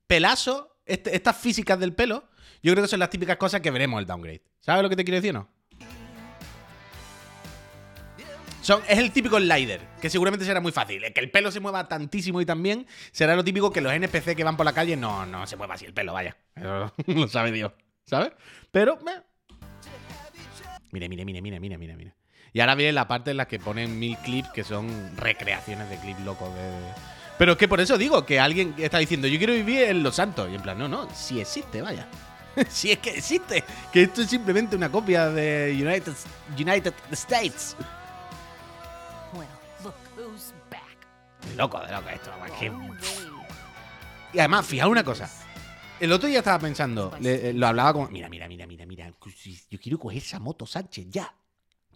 Pelazo, este, estas físicas del pelo, yo creo que son las típicas cosas que veremos el downgrade. ¿Sabes lo que te quiero decir o no? es el típico slider, que seguramente será muy fácil. Que el pelo se mueva tantísimo y también será lo típico que los NPC que van por la calle no, no se mueva así el pelo, vaya. Eso lo sabe Dios, ¿sabes? Pero... Mire, mire, mire, mire, mire, mire, mire. Y ahora viene la parte en la que ponen mil clips que son recreaciones de clips locos de... Pero es que por eso digo que alguien está diciendo, yo quiero vivir en Los Santos. Y en plan, no, no, si existe, vaya. si es que existe. Que esto es simplemente una copia de United, United States. loco, de loco esto. Y además, fijaos una cosa. El otro día estaba pensando, eh, lo hablaba como, mira, mira, mira, mira, mira, yo quiero coger esa moto Sánchez ya.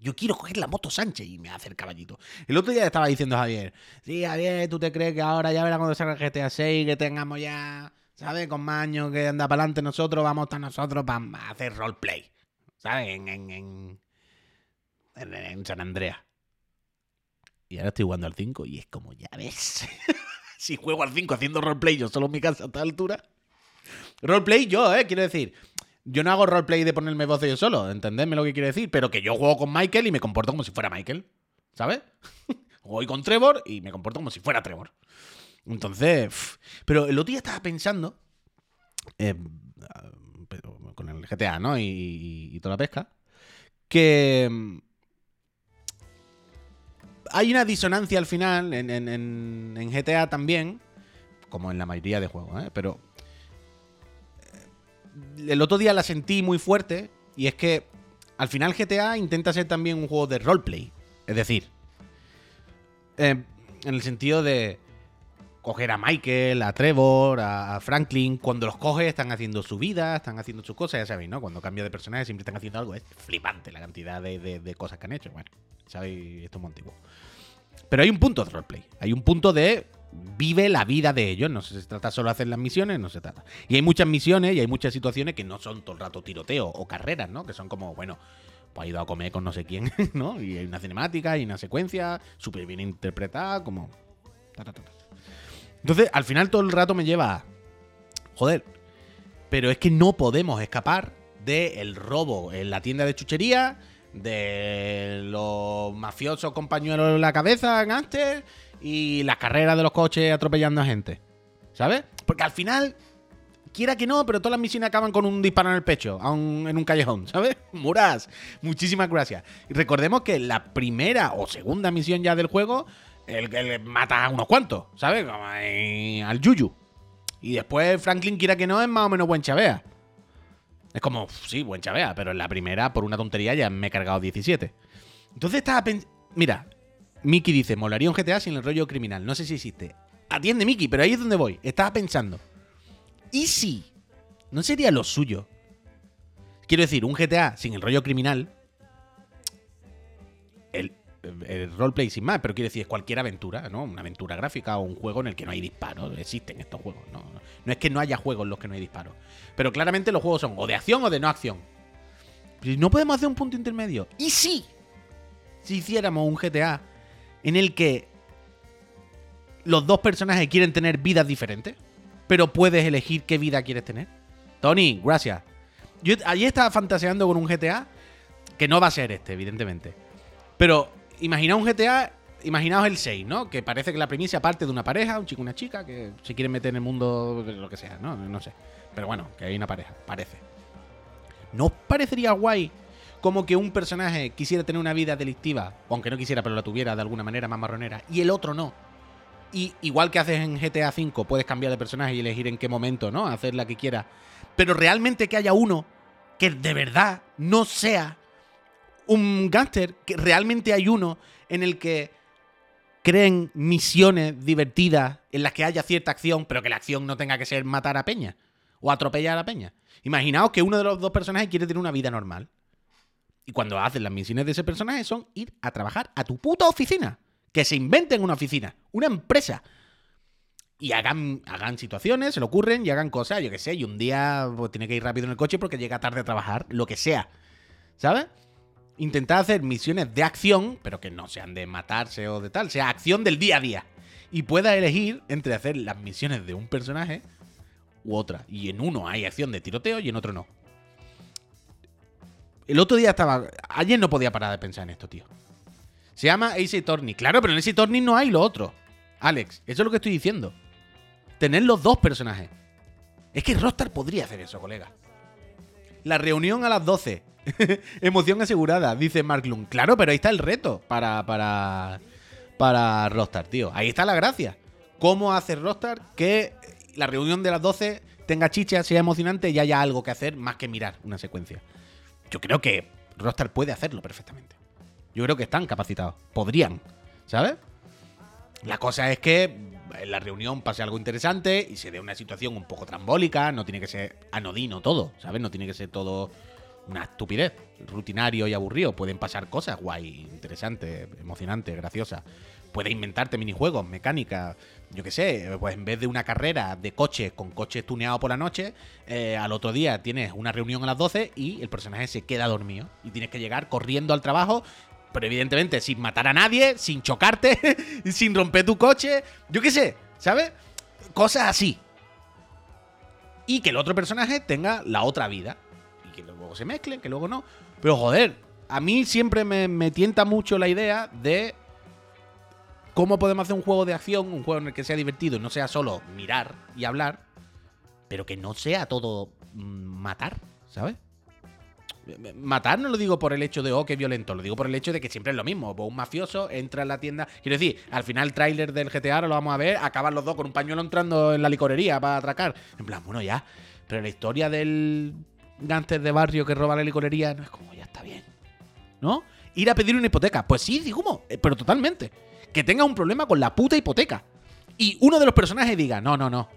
Yo quiero coger la moto Sánchez y me hace el caballito. El otro día estaba diciendo Javier, sí, Javier, ¿tú te crees que ahora ya verá cuando salga el GTA 6 que tengamos ya, ¿sabes? Con Maño que anda para adelante nosotros, vamos a nosotros para hacer roleplay, ¿sabes? En, en, en, en San Andreas. Y ahora estoy jugando al 5 y es como, ya ves. si juego al 5 haciendo roleplay yo solo en mi casa a esta altura. Roleplay yo, ¿eh? Quiero decir, yo no hago roleplay de ponerme voz yo solo, entendedme lo que quiero decir, pero que yo juego con Michael y me comporto como si fuera Michael, ¿sabes? Voy con Trevor y me comporto como si fuera Trevor. Entonces, pero el otro día estaba pensando, eh, con el GTA, ¿no? y toda la pesca, que hay una disonancia al final en, GTA también, como en la mayoría de juegos, ¿eh? pero el otro día la sentí muy fuerte y es que al final GTA intenta ser también un juego de roleplay. Es decir, eh, en el sentido de coger a Michael, a Trevor, a, Franklin. Cuando los coges están haciendo su vida, están haciendo sus cosas, ya sabéis, ¿no? Cuando cambia de personaje siempre están haciendo algo. Es flipante la cantidad de, cosas que han hecho. Bueno, sabéis, esto es muy antiguo. Pero hay un punto de roleplay. Hay un punto de vive la vida de ellos. No se trata solo de hacer las misiones, no se trata. Y hay muchas misiones y hay muchas situaciones que no son todo el rato tiroteo o carreras, ¿no? Que son como, bueno, pues ha ido a comer con no sé quién, ¿no? Y hay una cinemática y una secuencia súper bien interpretada, como... Entonces, al final todo el rato me lleva... Joder, pero es que no podemos escapar del robo en la tienda de chuchería de los mafiosos compañeros en la cabeza antes y las carreras de los coches atropellando a gente. ¿Sabes? Porque al final, quiera que no, pero todas las misiones acaban con un disparo en el pecho, en un callejón, ¿sabes? Muras, muchísimas gracias. Y recordemos que la primera o segunda misión ya del juego, el que le mata a unos cuantos, ¿sabes? Al Yuyu. Y después Franklin, quiera que no, es más o menos buen chavea. Es como, sí, buen chavea, pero en la primera, por una tontería, ya me he cargado 17. Entonces estaba pensando. Mira, Mickey dice: molaría un GTA sin el rollo criminal. No sé si existe. Atiende, Mickey, pero ahí es donde voy. Estaba pensando. ¿Y si? ¿No sería lo suyo? Quiero decir, un GTA sin el rollo criminal. El, roleplay sin más, pero quiero decir, es cualquier aventura, ¿no? Una aventura gráfica o un juego en el que no hay disparos. Existen estos juegos, ¿no? No es que no haya juegos en los que no hay disparos. Pero claramente los juegos son o de acción o de no acción. Pero no podemos hacer un punto intermedio. ¿Y sí? si hiciéramos un GTA en el que los dos personajes quieren tener vidas diferentes, pero puedes elegir qué vida quieres tener? Tony, gracias. Yo allí estaba fantaseando con un GTA que no va a ser este, evidentemente. Pero imaginaos un GTA, imaginaos el 6, ¿no? Que parece que la premisa parte de una pareja, un chico y una chica, que se quieren meter en el mundo lo que sea, ¿no? No sé. Pero bueno, que hay una pareja, parece. ¿No os parecería guay como que un personaje quisiera tener una vida delictiva, aunque no quisiera, pero la tuviera de alguna manera más marronera, y el otro no? Y igual que haces en GTA V, puedes cambiar de personaje y elegir en qué momento, ¿no? Hacer la que quieras. Pero realmente que haya uno que de verdad no sea un gángster, que realmente hay uno en el que creen misiones divertidas en las que haya cierta acción, pero que la acción no tenga que ser matar a Peña o atropellar a Peña. Imaginaos que uno de los dos personajes quiere tener una vida normal. Y cuando hacen las misiones de ese personaje son ir a trabajar a tu puta oficina. Que se inventen una oficina, una empresa. Y hagan, hagan situaciones, se le ocurren y hagan cosas, yo qué sé, y un día pues, tiene que ir rápido en el coche porque llega tarde a trabajar, lo que sea. ¿Sabes? Intentar hacer misiones de acción, pero que no sean de matarse o de tal, sea acción del día a día. Y pueda elegir entre hacer las misiones de un personaje u otra. Y en uno hay acción de tiroteo y en otro no. El otro día estaba. Ayer no podía parar de pensar en esto, tío. Se llama Ace Attorney. Claro, pero en Ace Attorney no hay lo otro. Alex, eso es lo que estoy diciendo. Tener los dos personajes. Es que Rockstar podría hacer eso, colega. La reunión a las 12. Emoción asegurada, dice Mark Lund. Claro, pero ahí está el reto para, para, para Rockstar, tío. Ahí está la gracia. ¿Cómo hace Rockstar que la reunión de las 12 tenga chicha, sea emocionante y haya algo que hacer más que mirar una secuencia? Yo creo que Rockstar puede hacerlo perfectamente. Yo creo que están capacitados. Podrían, ¿sabes? La cosa es que en la reunión pase algo interesante y se dé una situación un poco trambólica. No tiene que ser anodino todo, ¿sabes? No tiene que ser todo una estupidez, rutinario y aburrido. Pueden pasar cosas guay, interesantes, emocionantes, graciosas. Puedes inventarte minijuegos, mecánica, yo qué sé, pues en vez de una carrera de coches con coches tuneados por la noche, eh, al otro día tienes una reunión a las 12 y el personaje se queda dormido. Y tienes que llegar corriendo al trabajo, pero evidentemente sin matar a nadie, sin chocarte, sin romper tu coche, yo qué sé, ¿sabes? Cosas así. Y que el otro personaje tenga la otra vida. Y que luego se mezclen, que luego no. Pero joder, a mí siempre me, me tienta mucho la idea de cómo podemos hacer un juego de acción, un juego en el que sea divertido y no sea solo mirar y hablar, pero que no sea todo mm, matar, ¿sabes? Matar no lo digo por el hecho de, oh, qué violento, lo digo por el hecho de que siempre es lo mismo. Un mafioso entra en la tienda. Quiero decir, al final el tráiler del GTA, lo vamos a ver, acaban los dos con un pañuelo entrando en la licorería para atracar. En plan, bueno, ya. Pero la historia del gánster de barrio que roba la licorería no es como, ya está bien. ¿No? Ir a pedir una hipoteca. Pues sí, digo, eh, pero totalmente que tenga un problema con la puta hipoteca. Y uno de los personajes diga, no, no, no.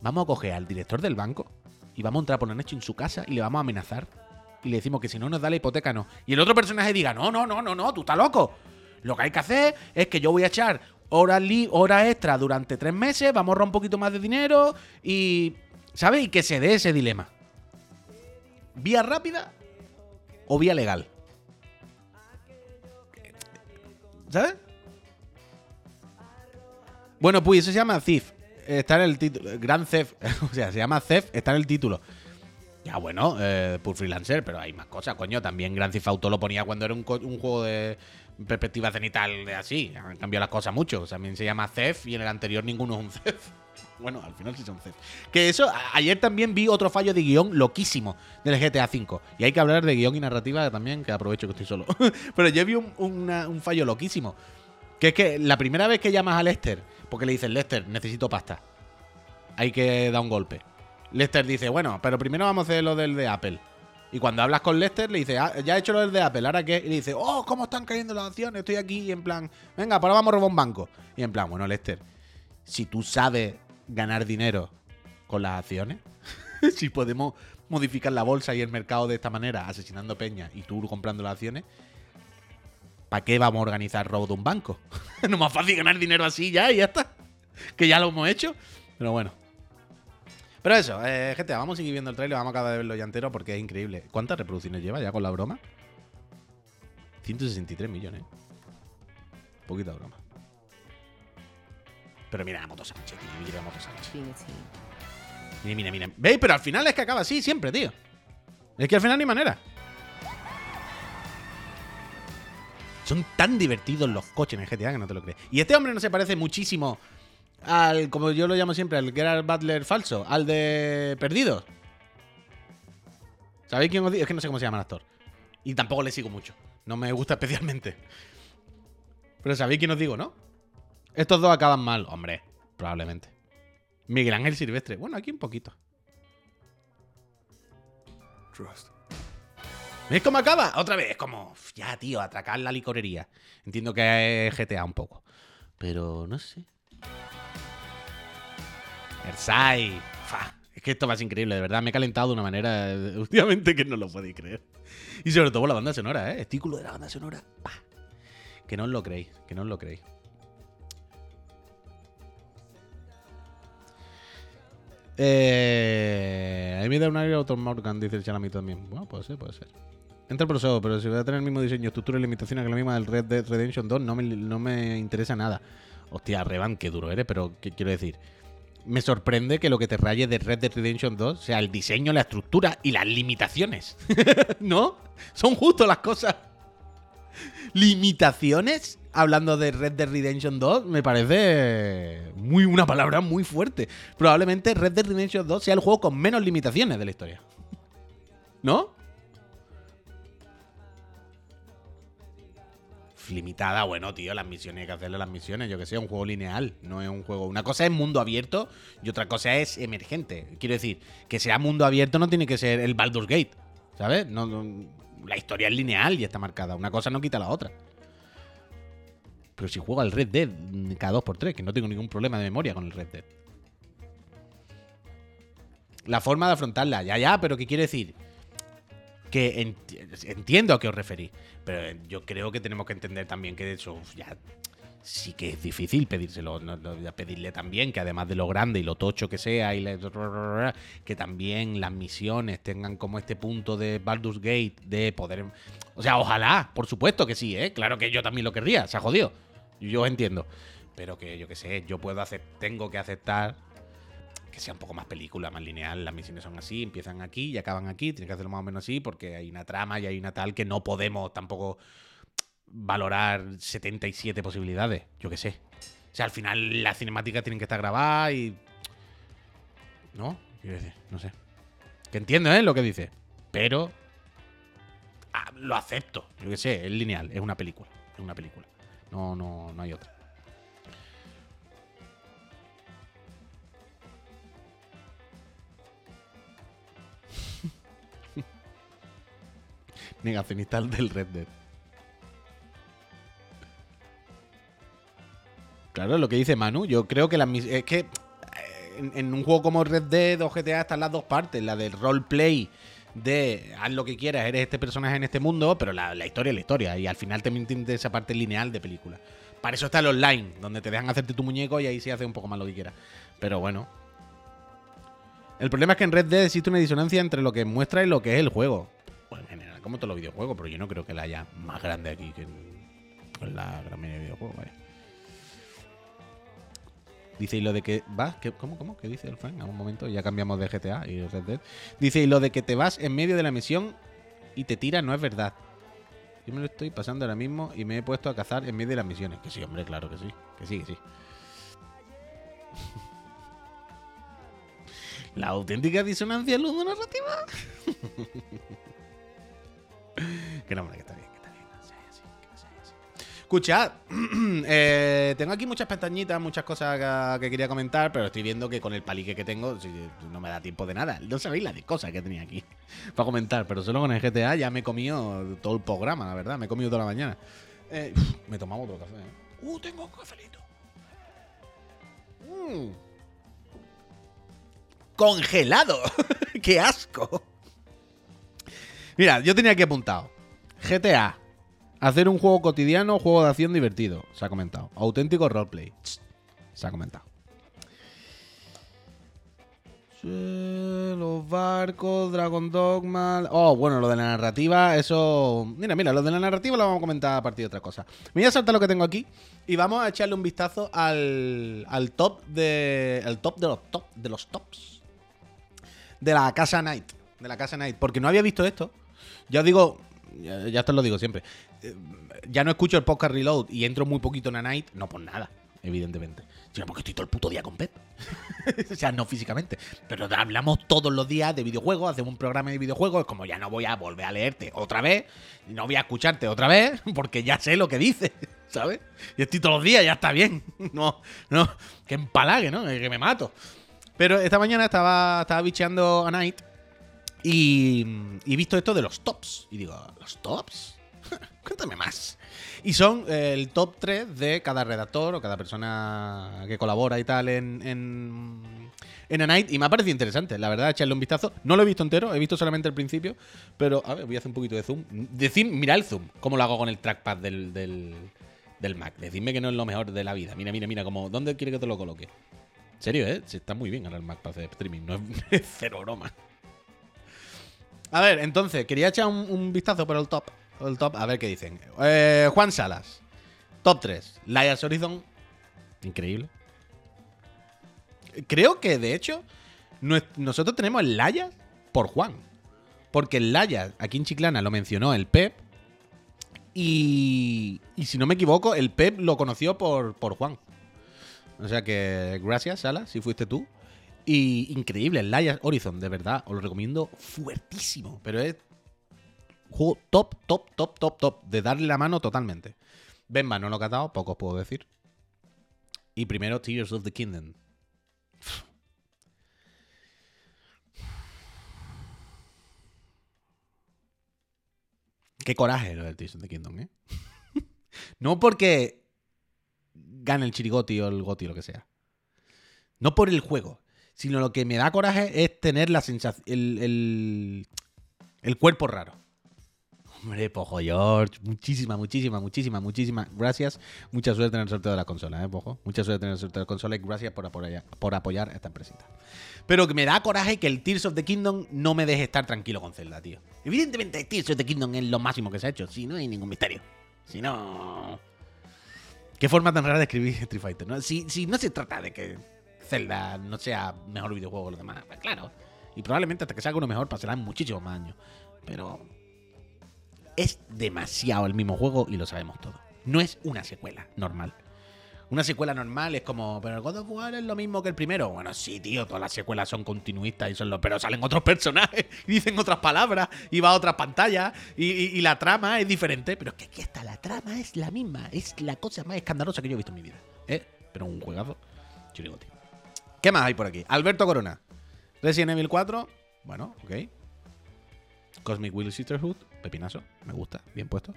Vamos a coger al director del banco y vamos a entrar por la noche en su casa y le vamos a amenazar. Y le decimos que si no nos da la hipoteca, no. Y el otro personaje diga, no, no, no, no, no, tú estás loco. Lo que hay que hacer es que yo voy a echar horas, horas extra durante tres meses, vamos a ahorrar un poquito más de dinero y... ¿Sabes? Y que se dé ese dilema. ¿Vía rápida o vía legal? ¿Sabes? Bueno, pues eso se llama Thief. Está en el título. Grand Theft. O sea, se llama Theft, está en el título. Ya bueno, eh, freelancer, pero hay más cosas, coño. También Grand Theft Auto lo ponía cuando era un, juego de perspectiva cenital de así. Han cambiado las cosas mucho. También se llama Theft y en el anterior ninguno es un Theft. Bueno, al final sí son Theft. Que eso, ayer también vi otro fallo de guion loquísimo del GTA V. Y hay que hablar de guion y narrativa también, que aprovecho que estoy solo. pero yo vi un, un fallo loquísimo. Que es que la primera vez que llamas a Lester porque le dices, Lester, necesito pasta. Hay que dar un golpe. Lester dice, bueno, pero primero vamos a hacer lo del de Apple. Y cuando hablas con Lester, le dice, ah, ya he hecho lo del de Apple, ¿ahora qué? Y le dice, oh, ¿cómo están cayendo las acciones? Estoy aquí y en plan, venga, pues ahora vamos a robar un banco. Y en plan, bueno, Lester, si tú sabes ganar dinero con las acciones, si podemos modificar la bolsa y el mercado de esta manera, asesinando peña y tú comprando las acciones, ¿Para qué vamos a organizar robo de un banco? no más fácil ganar dinero así ya y ya está. Que ya lo hemos hecho. Pero bueno. Pero eso, eh, GTA, vamos a seguir viendo el trailer, vamos a acabar de verlo ya entero porque es increíble. ¿Cuántas reproducciones lleva ya con la broma? 163 millones. Poquita broma. Pero mira la moto Sánchez, tío. Mira la moto Sánchez. Mira, mira, mira. ¿Veis? Pero al final es que acaba así siempre, tío. Es que al final ni manera. Son tan divertidos los coches en GTA que no te lo crees. Y este hombre no se parece muchísimo al, como yo lo llamo siempre, al Gerard Butler falso, al de Perdidos. ¿Sabéis quién os digo? Es que no sé cómo se llama el actor. Y tampoco le sigo mucho. No me gusta especialmente. Pero sabéis quién os digo, ¿no? Estos dos acaban mal, hombre. Probablemente. Miguel Ángel Silvestre. Bueno, aquí un poquito. Trust. ¿Ves cómo acaba? Otra vez, como, ya, tío, atracar la licorería. Entiendo que es GTA un poco. Pero no sé. Ersai. Es que esto va a ser increíble, de verdad. Me he calentado de una manera últimamente que no lo podéis creer. Y sobre todo la banda sonora, ¿eh? Estículo de la banda sonora. Pa. Que no os lo creéis, que no os lo creéis. Eh, me da un aire Auto Morgan, dice el Chalami también. Bueno, puede ser, puede ser. Entra el proceso, pero si va a tener el mismo diseño, estructura y limitaciones que la misma del Red Dead Redemption 2, no me, no me interesa nada. Hostia, Revan, qué duro eres, pero ¿qué quiero decir? Me sorprende que lo que te raye de Red Dead Redemption 2 sea el diseño, la estructura y las limitaciones. ¿No? Son justo las cosas. ¿Limitaciones? Hablando de Red Dead Redemption 2, me parece muy una palabra muy fuerte. Probablemente Red Dead Redemption 2 sea el juego con menos limitaciones de la historia. ¿No? limitada, bueno, tío, las misiones hay que hacerle las misiones, yo que sé, un juego lineal, no es un juego. Una cosa es mundo abierto y otra cosa es emergente. Quiero decir, que sea mundo abierto no tiene que ser el Baldur's Gate, ¿sabes? No, no- la historia es lineal y está marcada. Una cosa no quita la otra. Pero si juego al Red Dead mm, cada 2x3, que no tengo ningún problema de memoria con el Red Dead. La forma de afrontarla, ya, ya, pero ¿qué quiere decir? que enti- entiendo a qué os referís, pero yo creo que tenemos que entender también que eso uf, ya sí que es difícil pedírselo, no, no, pedirle también que además de lo grande y lo tocho que sea y le- que también las misiones tengan como este punto de Baldur's Gate de poder, o sea, ojalá, por supuesto que sí, ¿eh? claro que yo también lo querría, se ha jodido, yo entiendo, pero que yo que sé, yo puedo hacer, tengo que aceptar que sea un poco más película, más lineal. Las misiones son así, empiezan aquí y acaban aquí. Tiene que hacerlo más o menos así porque hay una trama y hay una tal que no podemos tampoco valorar 77 posibilidades. Yo qué sé. O sea, al final las cinemáticas tienen que estar grabadas y. ¿No? Quiero decir, no sé. Que entiendo, ¿eh? Lo que dice. Pero. ah, lo acepto. Yo qué sé, es lineal, es una película. Es una película. No, no, no hay otra. Negacionista del Red Dead. Claro, lo que dice Manu, yo creo que mis- es que eh, en, un juego como Red Dead o GTA están las dos partes, la del roleplay de haz lo que quieras, eres este personaje en este mundo, pero la, la historia es la historia y al final también tiene esa parte lineal de película. Para eso está el online, donde te dejan hacerte tu muñeco y ahí sí hace un poco más lo que quieras. Pero bueno. El problema es que en Red Dead existe una disonancia entre lo que muestra y lo que es el juego. Bueno, en general, como todos los videojuegos, pero yo no creo que la haya más grande aquí que en la gran mayoría de videojuegos, vaya. Dice, y lo de que vas, ¿qué- ¿cómo, cómo? ¿Qué dice el Frank? A un momento, ya cambiamos de GTA y Red. Dice, y lo de que te vas en medio de la misión y te tiras no es verdad. Yo me lo estoy pasando ahora mismo y me he puesto a cazar en medio de las misiones. Que sí, hombre, claro que sí. Que sí, que sí. La auténtica disonancia ludonarrativa. que no, hombre, que está bien, Escuchad, eh, tengo aquí muchas pestañitas, muchas cosas que, que quería comentar, pero estoy viendo que con el palique que tengo no me da tiempo de nada. No sabéis la de cosas que tenía aquí para comentar, pero solo con el GTA ya me he comido todo el programa, la verdad. Me he comido toda la mañana. Eh, me tomamos otro café. ¿eh? ¡Uh, tengo un cafelito! Mm. ¡Congelado! ¡Qué asco! Mira, yo tenía aquí apuntado. GTA. Hacer un juego cotidiano, juego de acción divertido. Se ha comentado. Auténtico roleplay. Se ha comentado. Los barcos, Dragon Dogma. Oh, bueno, lo de la narrativa, eso. Mira, mira, lo de la narrativa lo vamos a comentar a partir de otra cosa. Me voy a saltar lo que tengo aquí y vamos a echarle un vistazo al, al top de. El top de los top de los tops. De la casa Night. De la casa Night. Porque no había visto esto. Ya os digo. Ya, ya te lo digo siempre. Eh, Ya no escucho el podcast Reload y entro muy poquito en la Night. No por nada, evidentemente. Sino porque estoy todo el puto día con Pep. o sea, no físicamente. Pero hablamos todos los días de videojuegos, hacemos un programa de videojuegos. Es como ya no voy a volver a leerte otra vez, y no voy a escucharte otra vez, porque ya sé lo que dices, ¿sabes? Y estoy todos los días, ya está bien. No, no, que empalague, ¿no? Que me mato. Pero esta mañana estaba, estaba bicheando a Night y, y he visto esto de los tops. Y digo, ¿los tops? Cuéntame más. Y son eh, el top 3 de cada redactor o cada persona que colabora y tal en, en, A Night. Y me ha parecido interesante, la verdad, echarle un vistazo. No lo he visto entero, he visto solamente el principio. Pero, a ver, voy a hacer un poquito de zoom. Decid, mira el zoom, cómo lo hago con el trackpad del, del, Mac. Decidme que no es lo mejor de la vida. Mira, mira, mira, como, ¿dónde quiere que te lo coloque? En serio, ¿eh? Sí, está muy bien ahora el Mac para hacer streaming, no es, es cero broma. A ver, entonces, quería echar un, un vistazo por el top. El top, a ver qué dicen. Eh, Juan Salas, top 3. Liars Horizon, increíble. Creo que, de hecho, nosotros tenemos el Layas por Juan. Porque el Layas, aquí en Chiclana, lo mencionó el Pep. Y, y si no me equivoco, el Pep lo conoció por, por Juan. O sea que gracias, Sala, si fuiste tú. Y increíble, el Liars Horizon, de verdad, os lo recomiendo fuertísimo. Pero es juego top, top, top, top, top. De darle la mano totalmente. Benba no lo he catado, poco os puedo decir. Y primero Tears of the Kingdom. Qué coraje lo del Tears of the Kingdom, ¿eh? no porque gane el chirigoti o el goti o lo que sea. No por el juego, sino lo que me da coraje es tener la sensación, el, el, el cuerpo raro. Hombre, Pojo George, muchísimas, muchísimas, muchísimas, muchísimas gracias. Mucha suerte en el sorteo de la consola, ¿eh, Pojo? Mucha suerte en el sorteo de la consola y gracias por apoyar, por apoyar a esta empresita. Pero que me da coraje que el Tears of the Kingdom no me deje estar tranquilo con Zelda, tío. Evidentemente, Tears of the Kingdom es lo máximo que se ha hecho. Si no hay ningún misterio. Si no. Qué forma tan rara de escribir Street Fighter, ¿no? Si, si no se trata de que Zelda no sea mejor videojuego que los demás, pues claro. Y probablemente hasta que salga uno mejor pasarán muchísimos más años. Pero es demasiado el mismo juego y lo sabemos todos. No es una secuela normal. Una secuela normal es como, pero el God of War es lo mismo que el primero. Bueno, sí, tío, todas las secuelas son continuistas y son los, pero salen otros personajes y dicen otras palabras y va a otras pantallas y, la trama es diferente. Pero es que aquí está, la trama es la misma. Es la cosa más escandalosa que yo he visto en mi vida. ¿Eh? Pero un juegazo. Chirigote. ¿Qué más hay por aquí? Alberto Corona. Resident Evil 4. Bueno, ok. Cosmic Will Sisterhood. Pepinazo. Me gusta. Bien puesto.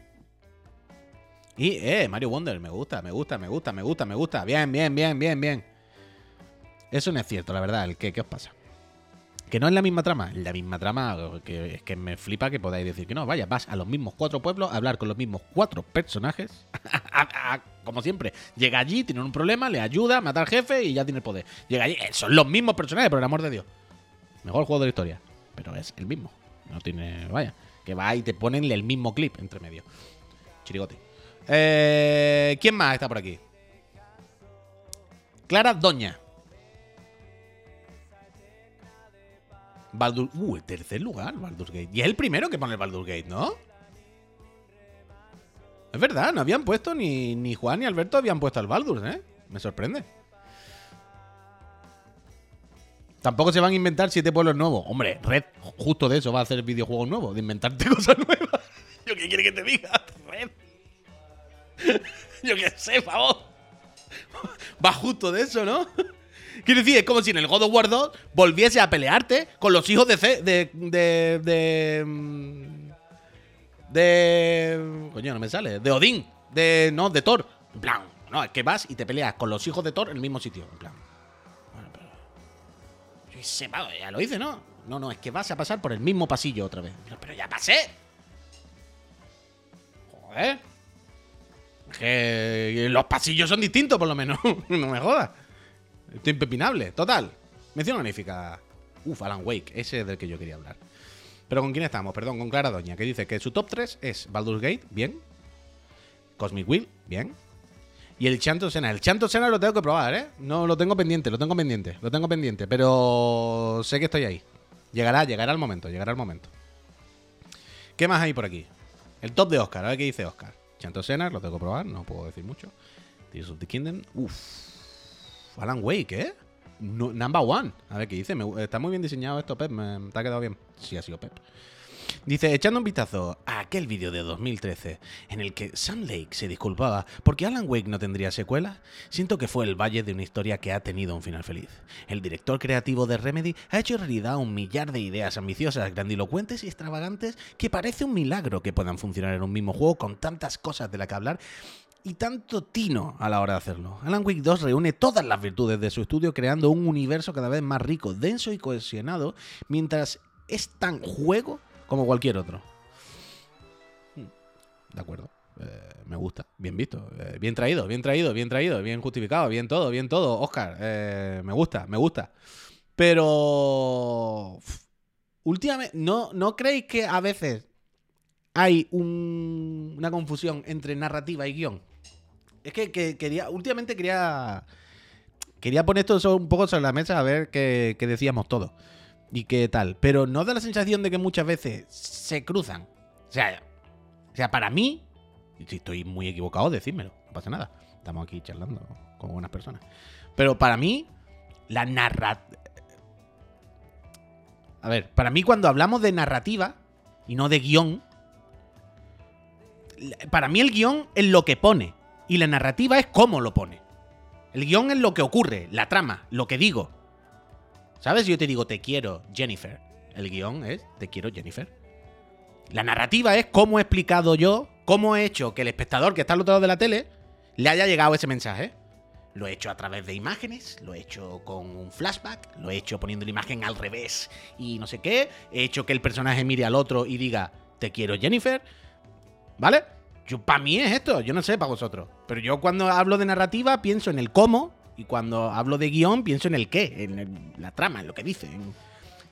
Y, eh, Mario Wonder. Me gusta, me gusta, me gusta, me gusta, me gusta. Bien, bien, bien, bien, bien. Eso no es cierto, la verdad. ¿El qué? ¿Qué os pasa? Que no es la misma trama. La misma trama, que es que me flipa que podáis decir que no. Vaya, vas a los mismos cuatro pueblos a hablar con los mismos cuatro personajes. Como siempre, llega allí, tiene un problema, le ayuda, mata al jefe y ya tiene el poder. Llega allí, eh, son los mismos personajes, por el amor de Dios. Mejor juego de la historia. Pero es el mismo. No tiene. Vaya. Que va y te ponen el mismo clip entre medio. Chirigote. Eh, ¿Quién más está por aquí? Clara Doña. Baldur. Uh, el tercer lugar, Baldur's Gate. Y es el primero que pone el Baldur's Gate, ¿no? Es verdad, no habían puesto ni, ni Juan ni Alberto habían puesto al Baldur's, ¿eh? Me sorprende. Tampoco se van a inventar siete pueblos nuevos. Hombre, Red, justo de eso va a hacer videojuegos nuevos, de inventarte cosas nuevas. ¿Yo qué quiere que te diga? Red. Yo qué sé, favor. Va justo de eso, ¿no? Quiero decir, es como si en el God of War 2 volviese a pelearte con los hijos de. Ce- de. de. de. mm, de- coño, no me sale. De Odín. De. No, de Thor. En plan, no, es que vas y te peleas con los hijos de Thor en el mismo sitio. En plan. Sé, pavo, ya lo hice, ¿no? No, no, es que vas a pasar por el mismo pasillo otra vez. Pero, ya pasé. Joder. Que los pasillos son distintos, por lo menos. no me jodas. Estoy impepinable. Total. Mención honorífica Uf, Alan Wake, ese es del que yo quería hablar. Pero ¿con quién estamos? Perdón, con Clara Doña, que dice que su top 3 es Baldur's Gate, bien. Cosmic Wheel, bien. Y el Chanto Sena. El Chanto Sena lo tengo que probar, ¿eh? No, lo tengo pendiente, lo tengo pendiente, lo tengo pendiente. Pero sé que estoy ahí. Llegará, llegará el momento, llegará el momento. ¿Qué más hay por aquí? El top de Oscar, a ver qué dice Oscar. Chanto Sena, lo tengo que probar, no puedo decir mucho. Tears of the Kingdom, uff. Alan Wake, ¿eh? number one. A ver qué dice. está muy bien diseñado esto, Pep. Me, te ha quedado bien. Sí, ha sido Pep. Dice, echando un vistazo a aquel vídeo de 2013 en el que Sam Lake se disculpaba porque Alan Wake no tendría secuela, siento que fue el valle de una historia que ha tenido un final feliz. El director creativo de Remedy ha hecho realidad un millar de ideas ambiciosas, grandilocuentes y extravagantes que parece un milagro que puedan funcionar en un mismo juego con tantas cosas de la que hablar y tanto tino a la hora de hacerlo. Alan Wake 2 reúne todas las virtudes de su estudio creando un universo cada vez más rico, denso y cohesionado, mientras es tan juego como cualquier otro. Hmm, de acuerdo. Eh, me gusta, bien visto, eh, bien traído, bien traído, bien traído, bien justificado, bien todo, bien todo. Oscar, eh, me gusta, me gusta. Pero... Últimamente, ¿no, ¿no creéis que a veces hay una confusión entre narrativa y guion? Es que, quería, últimamente quería, quería poner esto un poco sobre la mesa a ver qué, decíamos todos y qué tal. Pero no da la sensación de que muchas veces se cruzan. O sea, o sea para mí, si estoy muy equivocado, decídmelo, no pasa nada. Estamos aquí charlando con buenas personas. Pero para mí, la narrativa... A ver, para mí cuando hablamos de narrativa y no de guion, para mí el guion es lo que pone. Y la narrativa es cómo lo pone. El guion es lo que ocurre, la trama, lo que digo. ¿Sabes? Yo te digo, te quiero, Jennifer. El guion es, te quiero, Jennifer. La narrativa es cómo he explicado yo, cómo he hecho que el espectador que está al otro lado de la tele le haya llegado ese mensaje. Lo he hecho a través de imágenes, lo he hecho con un flashback, lo he hecho poniendo la imagen al revés y no sé qué. He hecho que el personaje mire al otro y diga, te quiero, Jennifer. ¿Vale? para mí es esto, yo no sé para vosotros. Pero yo cuando hablo de narrativa pienso en el cómo y cuando hablo de guion pienso en el qué, en la trama, en lo que dicen.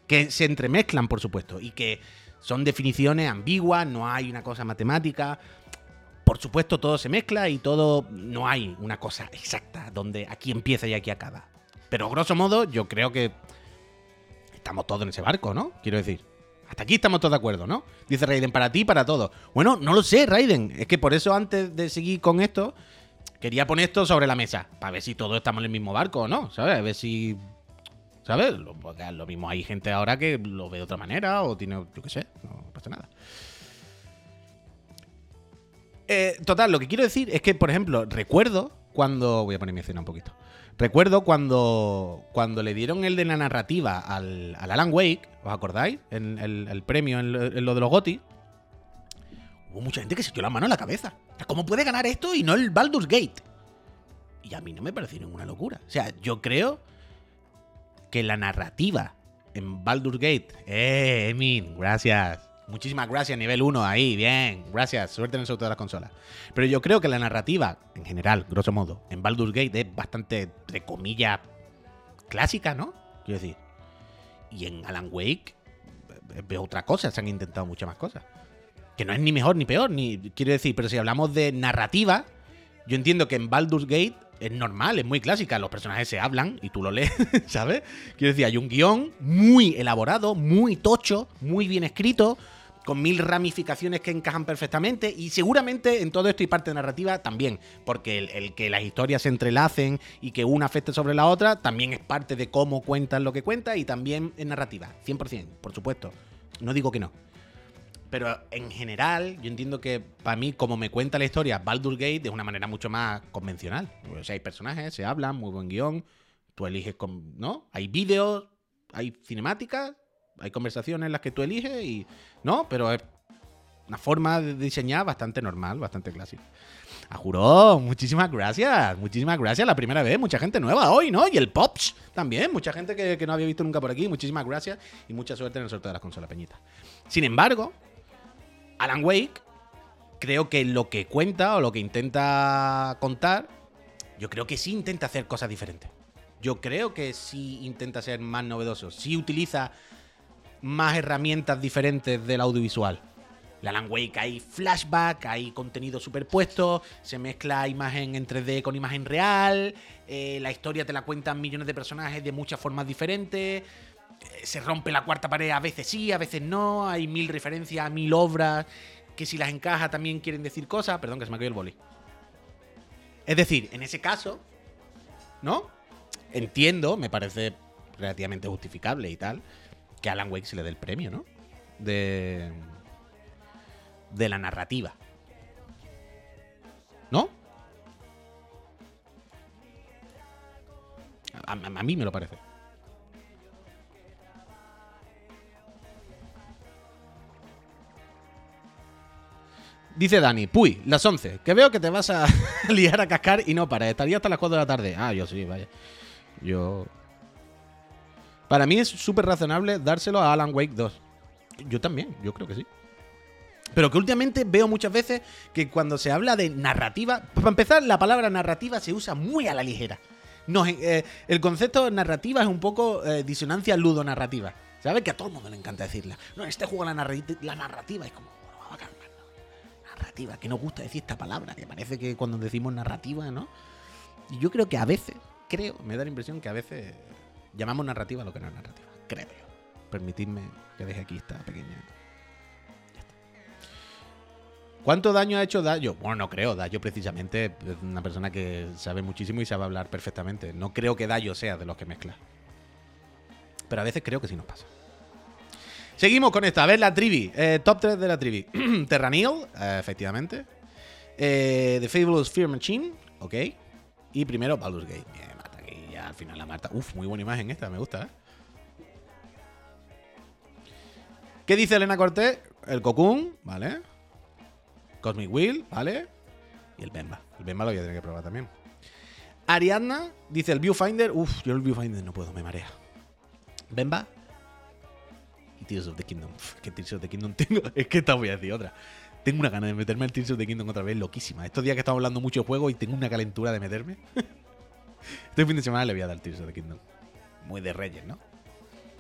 Que se entremezclan, por supuesto, y que son definiciones ambiguas, no hay una cosa matemática. Por supuesto, todo se mezcla y todo. No hay una cosa exacta donde aquí empieza y aquí acaba. Pero grosso modo, yo creo que estamos todos en ese barco, ¿no? Quiero decir. Hasta aquí estamos todos de acuerdo, ¿no? Dice Raiden, para ti y para todos. Bueno, no lo sé, Raiden. Es que por eso antes de seguir con esto, quería poner esto sobre la mesa. Para ver si todos estamos en el mismo barco o no, ¿sabes? A ver si... ¿Sabes? Lo mismo hay gente ahora que lo ve de otra manera o tiene... Yo qué sé, no pasa nada. Eh, total, lo que quiero decir es que, por ejemplo, recuerdo cuando... Voy a poner mi escena un poquito. Recuerdo cuando, cuando le dieron el de la narrativa al, Alan Wake, ¿os acordáis? El, el, premio en lo, de los GOTI. Hubo mucha gente que se echó la mano en la cabeza. ¿Cómo puede ganar esto y no el Baldur's Gate? Y a mí no me pareció ninguna locura. O sea, yo creo que la narrativa en Baldur's Gate. ¡Eh, Emin! Gracias. Muchísimas gracias, nivel 1, ahí, bien. Gracias, suerte en el sorteo de las consolas. Pero yo creo que la narrativa, en general, grosso modo, en Baldur's Gate es bastante, entre comillas, clásica, ¿no? Quiero decir. Y en Alan Wake veo otra cosa, se han intentado muchas más cosas. Que no es ni mejor ni peor, ni quiero decir, pero si hablamos de narrativa, yo entiendo que en Baldur's Gate es normal, es muy clásica. Los personajes se hablan y tú lo lees, ¿sabes? Quiero decir, hay un guion muy elaborado, muy tocho, muy bien escrito, con mil ramificaciones que encajan perfectamente y seguramente en todo esto y parte narrativa también, porque el, que las historias se entrelacen y que una afecte sobre la otra también es parte de cómo cuentan lo que cuenta y también es narrativa, 100%, por supuesto. No digo que no. Pero en general, yo entiendo que para mí, como me cuenta la historia, Baldur's Gate de una manera mucho más convencional. O sea, hay personajes, se hablan, muy buen guion, tú eliges, con, ¿no? Hay vídeos, hay cinemáticas, hay conversaciones en las que tú eliges y. ¿No? Pero es una forma de diseñar bastante normal, bastante clásica. A juro, muchísimas gracias. Muchísimas gracias. La primera vez, mucha gente nueva hoy, ¿no? Y el Pops también. Mucha gente que, no había visto nunca por aquí. Muchísimas gracias y mucha suerte en el sorteo de las consolas peñitas. Sin embargo, Alan Wake, creo que lo que cuenta o lo que intenta contar, yo creo que sí intenta hacer cosas diferentes. Yo creo que sí intenta ser más novedoso, sí utiliza más herramientas diferentes del audiovisual. La Alan Wake hay flashback, hay contenido superpuesto, se mezcla imagen en 3D con imagen real, eh, la historia te la cuentan millones de personajes de muchas formas diferentes, se rompe la cuarta pared a veces sí, a veces no, hay mil referencias, mil obras, que si las encaja también quieren decir cosas. Perdón, que se me ha caído el boli. Es decir, en ese caso, ¿no? Entiendo, me parece relativamente justificable y tal, que a Alan Wake se le dé el premio, ¿no? De de la narrativa. ¿No? A, mí me lo parece. Dice Dani, puy, las 11, que veo que te vas a liar a cascar y no para, estaría hasta las 4 de la tarde. Ah, yo sí, vaya. Yo... Para mí es súper razonable dárselo a Alan Wake 2. Yo también, yo creo que sí. Pero que últimamente veo muchas veces que cuando se habla de narrativa, para empezar, la palabra narrativa se usa muy a la ligera. No, eh, el concepto narrativa es un poco eh, disonancia ludonarrativa. ¿Sabes? Que a todo el mundo le encanta decirla. No, este juego la, narrativa es como, bueno, calmar, Narrativa, que nos gusta decir esta palabra, que parece que cuando decimos narrativa, ¿no? Y yo creo que a veces, creo, me da la impresión que a veces llamamos narrativa lo que no es narrativa. Creo Permitidme que deje aquí esta pequeña ¿Cuánto daño ha hecho Dayo? Bueno, no creo. Dayo precisamente es una persona que sabe muchísimo y sabe hablar perfectamente. No creo que Dayo sea de los que mezcla. Pero a veces creo que sí nos pasa. Seguimos con esta. A ver, la trivi. Eh, top 3 de la trivi. Terranil, eh, efectivamente. Eh, The Fabulous Fear Machine, ok. Y primero Baldur's Gate. Bien, ya al final la mata. Uf, muy buena imagen esta, me gusta, ¿eh? ¿Qué dice Elena Cortés? El Cocoon, ¿vale? Cosmic Wheel, ¿vale? Y el Bemba. El Bemba lo voy a tener que probar también. Ariadna dice el Viewfinder. Uf, yo el Viewfinder no puedo, me marea. Bemba. Y Tears of the Kingdom. ¿Qué Tears of the Kingdom tengo? Es que esta voy a decir otra. Tengo una gana de meterme al Tears of the Kingdom otra vez, loquísima. Estos días que estamos hablando mucho de juego y tengo una calentura de meterme. este fin de semana le voy a dar Tears of the Kingdom. Muy de Reyes, ¿no?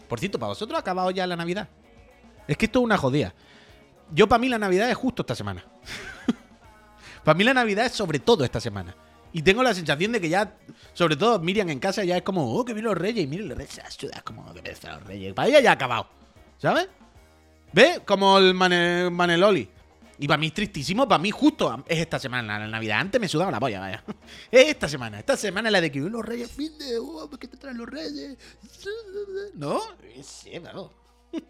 Por cierto, ¿para vosotros ha acabado ya la Navidad? Es que esto es una jodida. Yo para mí la Navidad es justo esta semana. para mí la Navidad es sobre todo esta semana. Y tengo la sensación de que ya, sobre todo Miriam en casa, ya es como, oh, que vienen los reyes. Y miren los reyes, como que vienen los reyes. Para ella ya ha acabado. ¿Sabes? ¿Ves? Como el Maneloli. Y para mí es tristísimo, para mí justo es esta semana, la Navidad. Antes me sudaba la polla, vaya. Es esta semana, esta semana es la de que los reyes, fin de, oh, ¿qué te traen los reyes? ¿No? Sí, claro.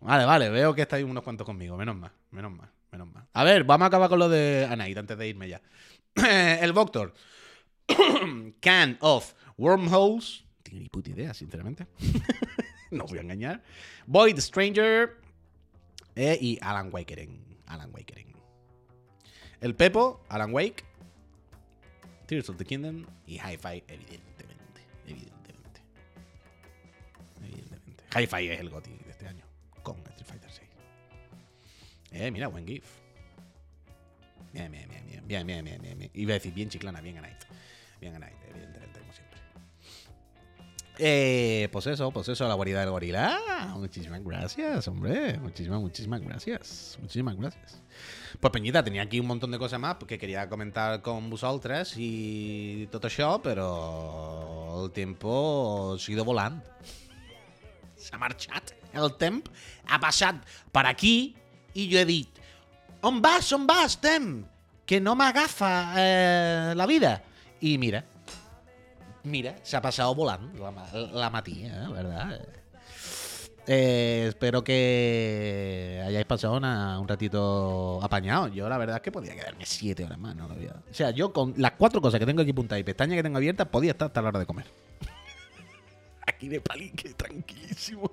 Vale, vale, veo que estáis unos cuantos conmigo. Menos mal, menos mal, menos mal. A ver, vamos a acabar con lo de Anaid antes de irme ya. el Voctor. Can of Wormholes. Tengo ni puta idea, sinceramente. no voy a engañar. Boy the Stranger e y Alan Wakering. Alan Wakering. El Pepo, Alan Wake, Tears of the Kingdom y Hi-Fi, evidentemente. Evidentemente. Evidentemente. Hi-Fi es el GOTI de este año. Con Street Fighter 6. Eh, mira, buen GIF. Bien, bien, bien, bien, bien, bien, bien, bien, Iba a decir bien chiclana, bien ganadito. Bien ganado. Eh, pues eso, pues eso, la guarida del gorila. Muchísimas gracias, hombre. Muchísimas, muchísimas gracias. Muchísimas gracias. Pues Peñita, tenía aquí un montón de cosas más que quería comentar con vosotros y todo eso, pero el tiempo ha sido volando. Se ha marchado el temp ha passat per aquí i jo he dit on vas, on vas, Tem? Que no m'agafa eh, la vida. I mira, mira, se ha pasado volando la, la matí, eh, ¿verdad? Eh, espero que hayáis pasado una, un ratito apañado. Yo la verdad es que podía quedarme siete horas más, no lo había. O sea, yo con las cuatro cosas que tengo aquí puntadas y pestañas que tengo abiertas, podía estar hasta la hora de comer. aquí de palique, tranquilísimo.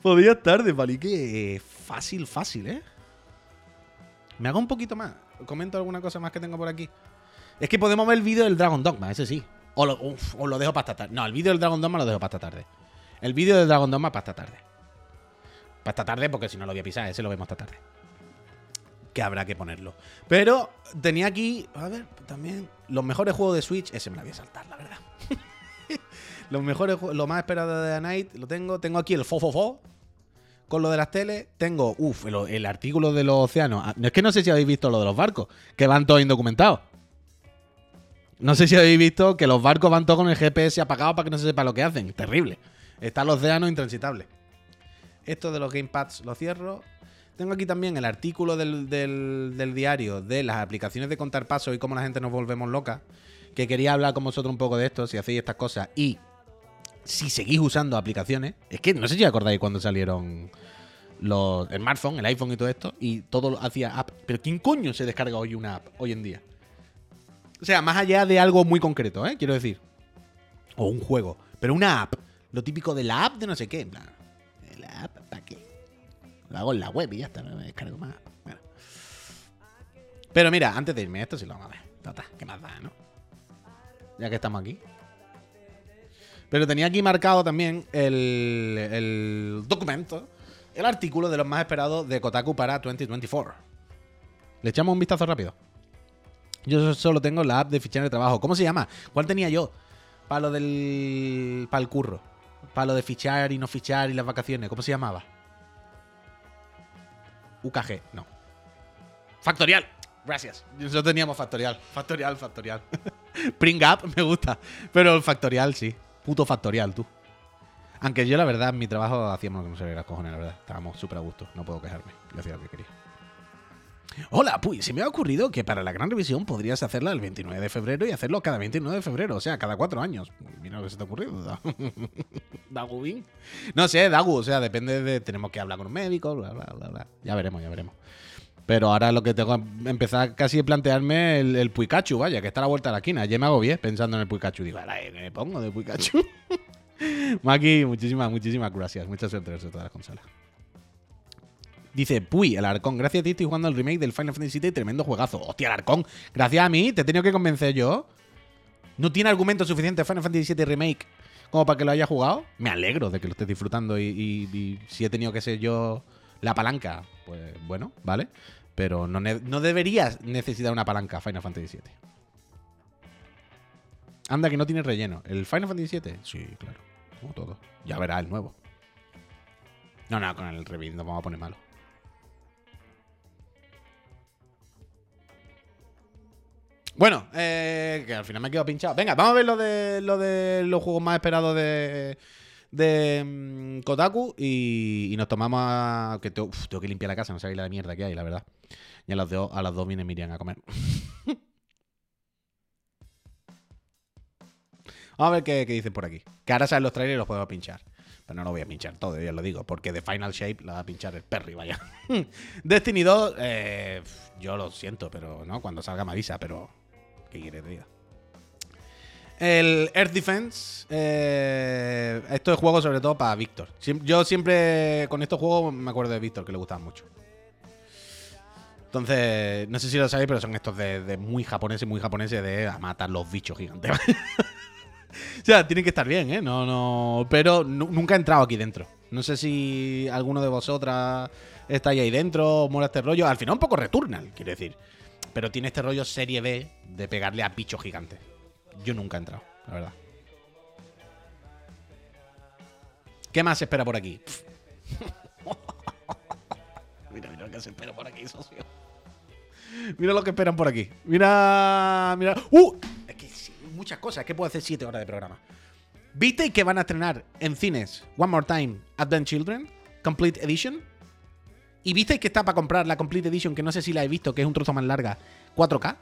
Podía estar de palique fácil, fácil, ¿eh? Me hago un poquito más. Comento alguna cosa más que tengo por aquí. Es que podemos ver el vídeo del Dragon Dogma, ese sí. O lo, dejo para esta tarde. No, el vídeo del Dragon Dogma lo dejo para esta tarde. El vídeo del Dragon Dogma para esta tarde. Para esta tarde, porque si no lo voy a pisar, ese lo vemos esta tarde. que habrá que ponerlo. Pero tenía aquí, a ver, también los mejores juegos de Switch, ese me lo voy a saltar, la verdad. los mejores, lo más esperado de The Night lo tengo. Tengo aquí el Fofofo. Con lo de las teles, tengo, uff, el, el, artículo de los océanos. Ah, Es que no sé si habéis visto lo de los barcos, que van todos indocumentados. No sé si habéis visto que los barcos van todos con el GPS apagado para que no se sepa lo que hacen. Terrible. Está el océano intransitable. Esto de los gamepads lo cierro. Tengo aquí también el artículo del, del, diario de las aplicaciones de contar pasos y cómo la gente nos volvemos loca. Que quería hablar con vosotros un poco de esto, si hacéis estas cosas y si seguís usando aplicaciones. Es que no sé si acordáis cuando salieron los smartphones, el iPhone y todo esto, y todo hacía app. Pero ¿quién coño se descarga hoy una app hoy en día? O sea, más allá de algo muy concreto, ¿eh? Quiero decir. O un juego. Pero una app. Lo típico de la app de no sé qué. Plan, la app, ¿para qué? Lo hago en la web y ya está, no me descargo más. Pero mira, antes de irme, esto sí lo vamos a ver. Tata, ¿qué más da, no? Ya que estamos aquí. Pero tenía aquí marcado también el, el documento, el artículo de los más esperados de Kotaku para 2024. Le echamos un vistazo rápido. Yo solo tengo la app de fichar de trabajo. ¿Cómo se llama? ¿Cuál tenía yo? Para lo del. Para el curro. Para lo de fichar y no fichar y las vacaciones. ¿Cómo se llamaba? UKG, no. Factorial. Gracias. Nosotros teníamos Factorial. Factorial, Factorial. Bring Up me gusta. Pero el Factorial sí. Puto Factorial, tú. Aunque yo, la verdad, en mi trabajo hacíamos lo que no se veía las cojones, la verdad. Estábamos súper a gusto. No puedo quejarme. Yo hacía lo que quería. Hola, pues se me ha ocurrido que para la gran revisión podrías hacerla el 29 de febrero y hacerlo cada 29 de febrero, o sea, cada cuatro años. Mira lo que se te ha ocurrido. Dagu Bin. No sé, Dagu, o sea, depende de. Tenemos que hablar con un médico, bla, bla, bla, bla. Ya veremos, ya veremos. Pero ahora lo que tengo que empezar casi a plantearme el, el Pikachu, vaya, que está a la vuelta de la esquina. Ya me hago bien pensando en el Pikachu. Digo, ahora me pongo de Pikachu. Maki, muchísimas, muchísimas gracias. Mucha suerte en todas las consolas. Dice, Puy, el Arcón, gracias a ti estoy jugando el remake del Final Fantasy VII, tremendo juegazo. Hostia, el gracias a mí, te he tenido que convencer yo. ¿No tiene argumento suficiente Final Fantasy VII Remake como para que lo haya jugado? Me alegro de que lo estés disfrutando y, si he tenido que ser yo la palanca, pues bueno, ¿vale? Pero no, no deberías necesitar una palanca Final Fantasy VII. Anda, que no tiene relleno. ¿El Final Fantasy VII? Sí, claro. Como todo. Ya verá el nuevo. No, no, con el reveal nos vamos a poner malo. Bueno, eh, que al final me he quedado pinchado. Venga, vamos a ver lo de, lo de los juegos más esperados de, de um, Kotaku y, y, nos tomamos a... Que tengo, que limpiar la casa, no sabéis la mierda que hay, la verdad. Y a las, dos, a las dos viene Miriam a comer. Vamos a ver qué, dicen por aquí. Que ahora salen los trailers y los podemos pinchar. Pero no lo voy a pinchar todo, ya lo digo. Porque de Final Shape la va a pinchar el Perry, vaya. Destiny 2, eh, yo lo siento, pero no, cuando salga me avisa, pero ¿Qué quieres que diga? El Earth Defense. Eh, esto es juego sobre todo para Víctor. Yo siempre con estos juegos me acuerdo de Víctor, que le gustaban mucho. Entonces, no sé si lo sabéis, pero son estos de, de muy japoneses, muy japoneses de matar los bichos gigantes. o sea, tienen que estar bien, ¿eh? No, no. Pero nunca he entrado aquí dentro. No sé si alguno de vosotras estáis ahí dentro mola este rollo. Al final un poco Returnal, quiero decir. Pero tiene este rollo serie B de pegarle a bichos gigantes. Yo nunca he entrado, la verdad. ¿Qué más se espera por aquí? mira, mira lo que se espera por aquí, socio. Mira lo que esperan por aquí. Mira, mira. ¡Uh! Es que muchas cosas. Es que puedo hacer 7 horas de programa. ¿Visteis que van a estrenar en cines One More Time Advent Children? Complete Edition. ¿Y visteis que está para comprar la Complete Edition, que no sé si la he visto, que es un trozo más larga, 4K?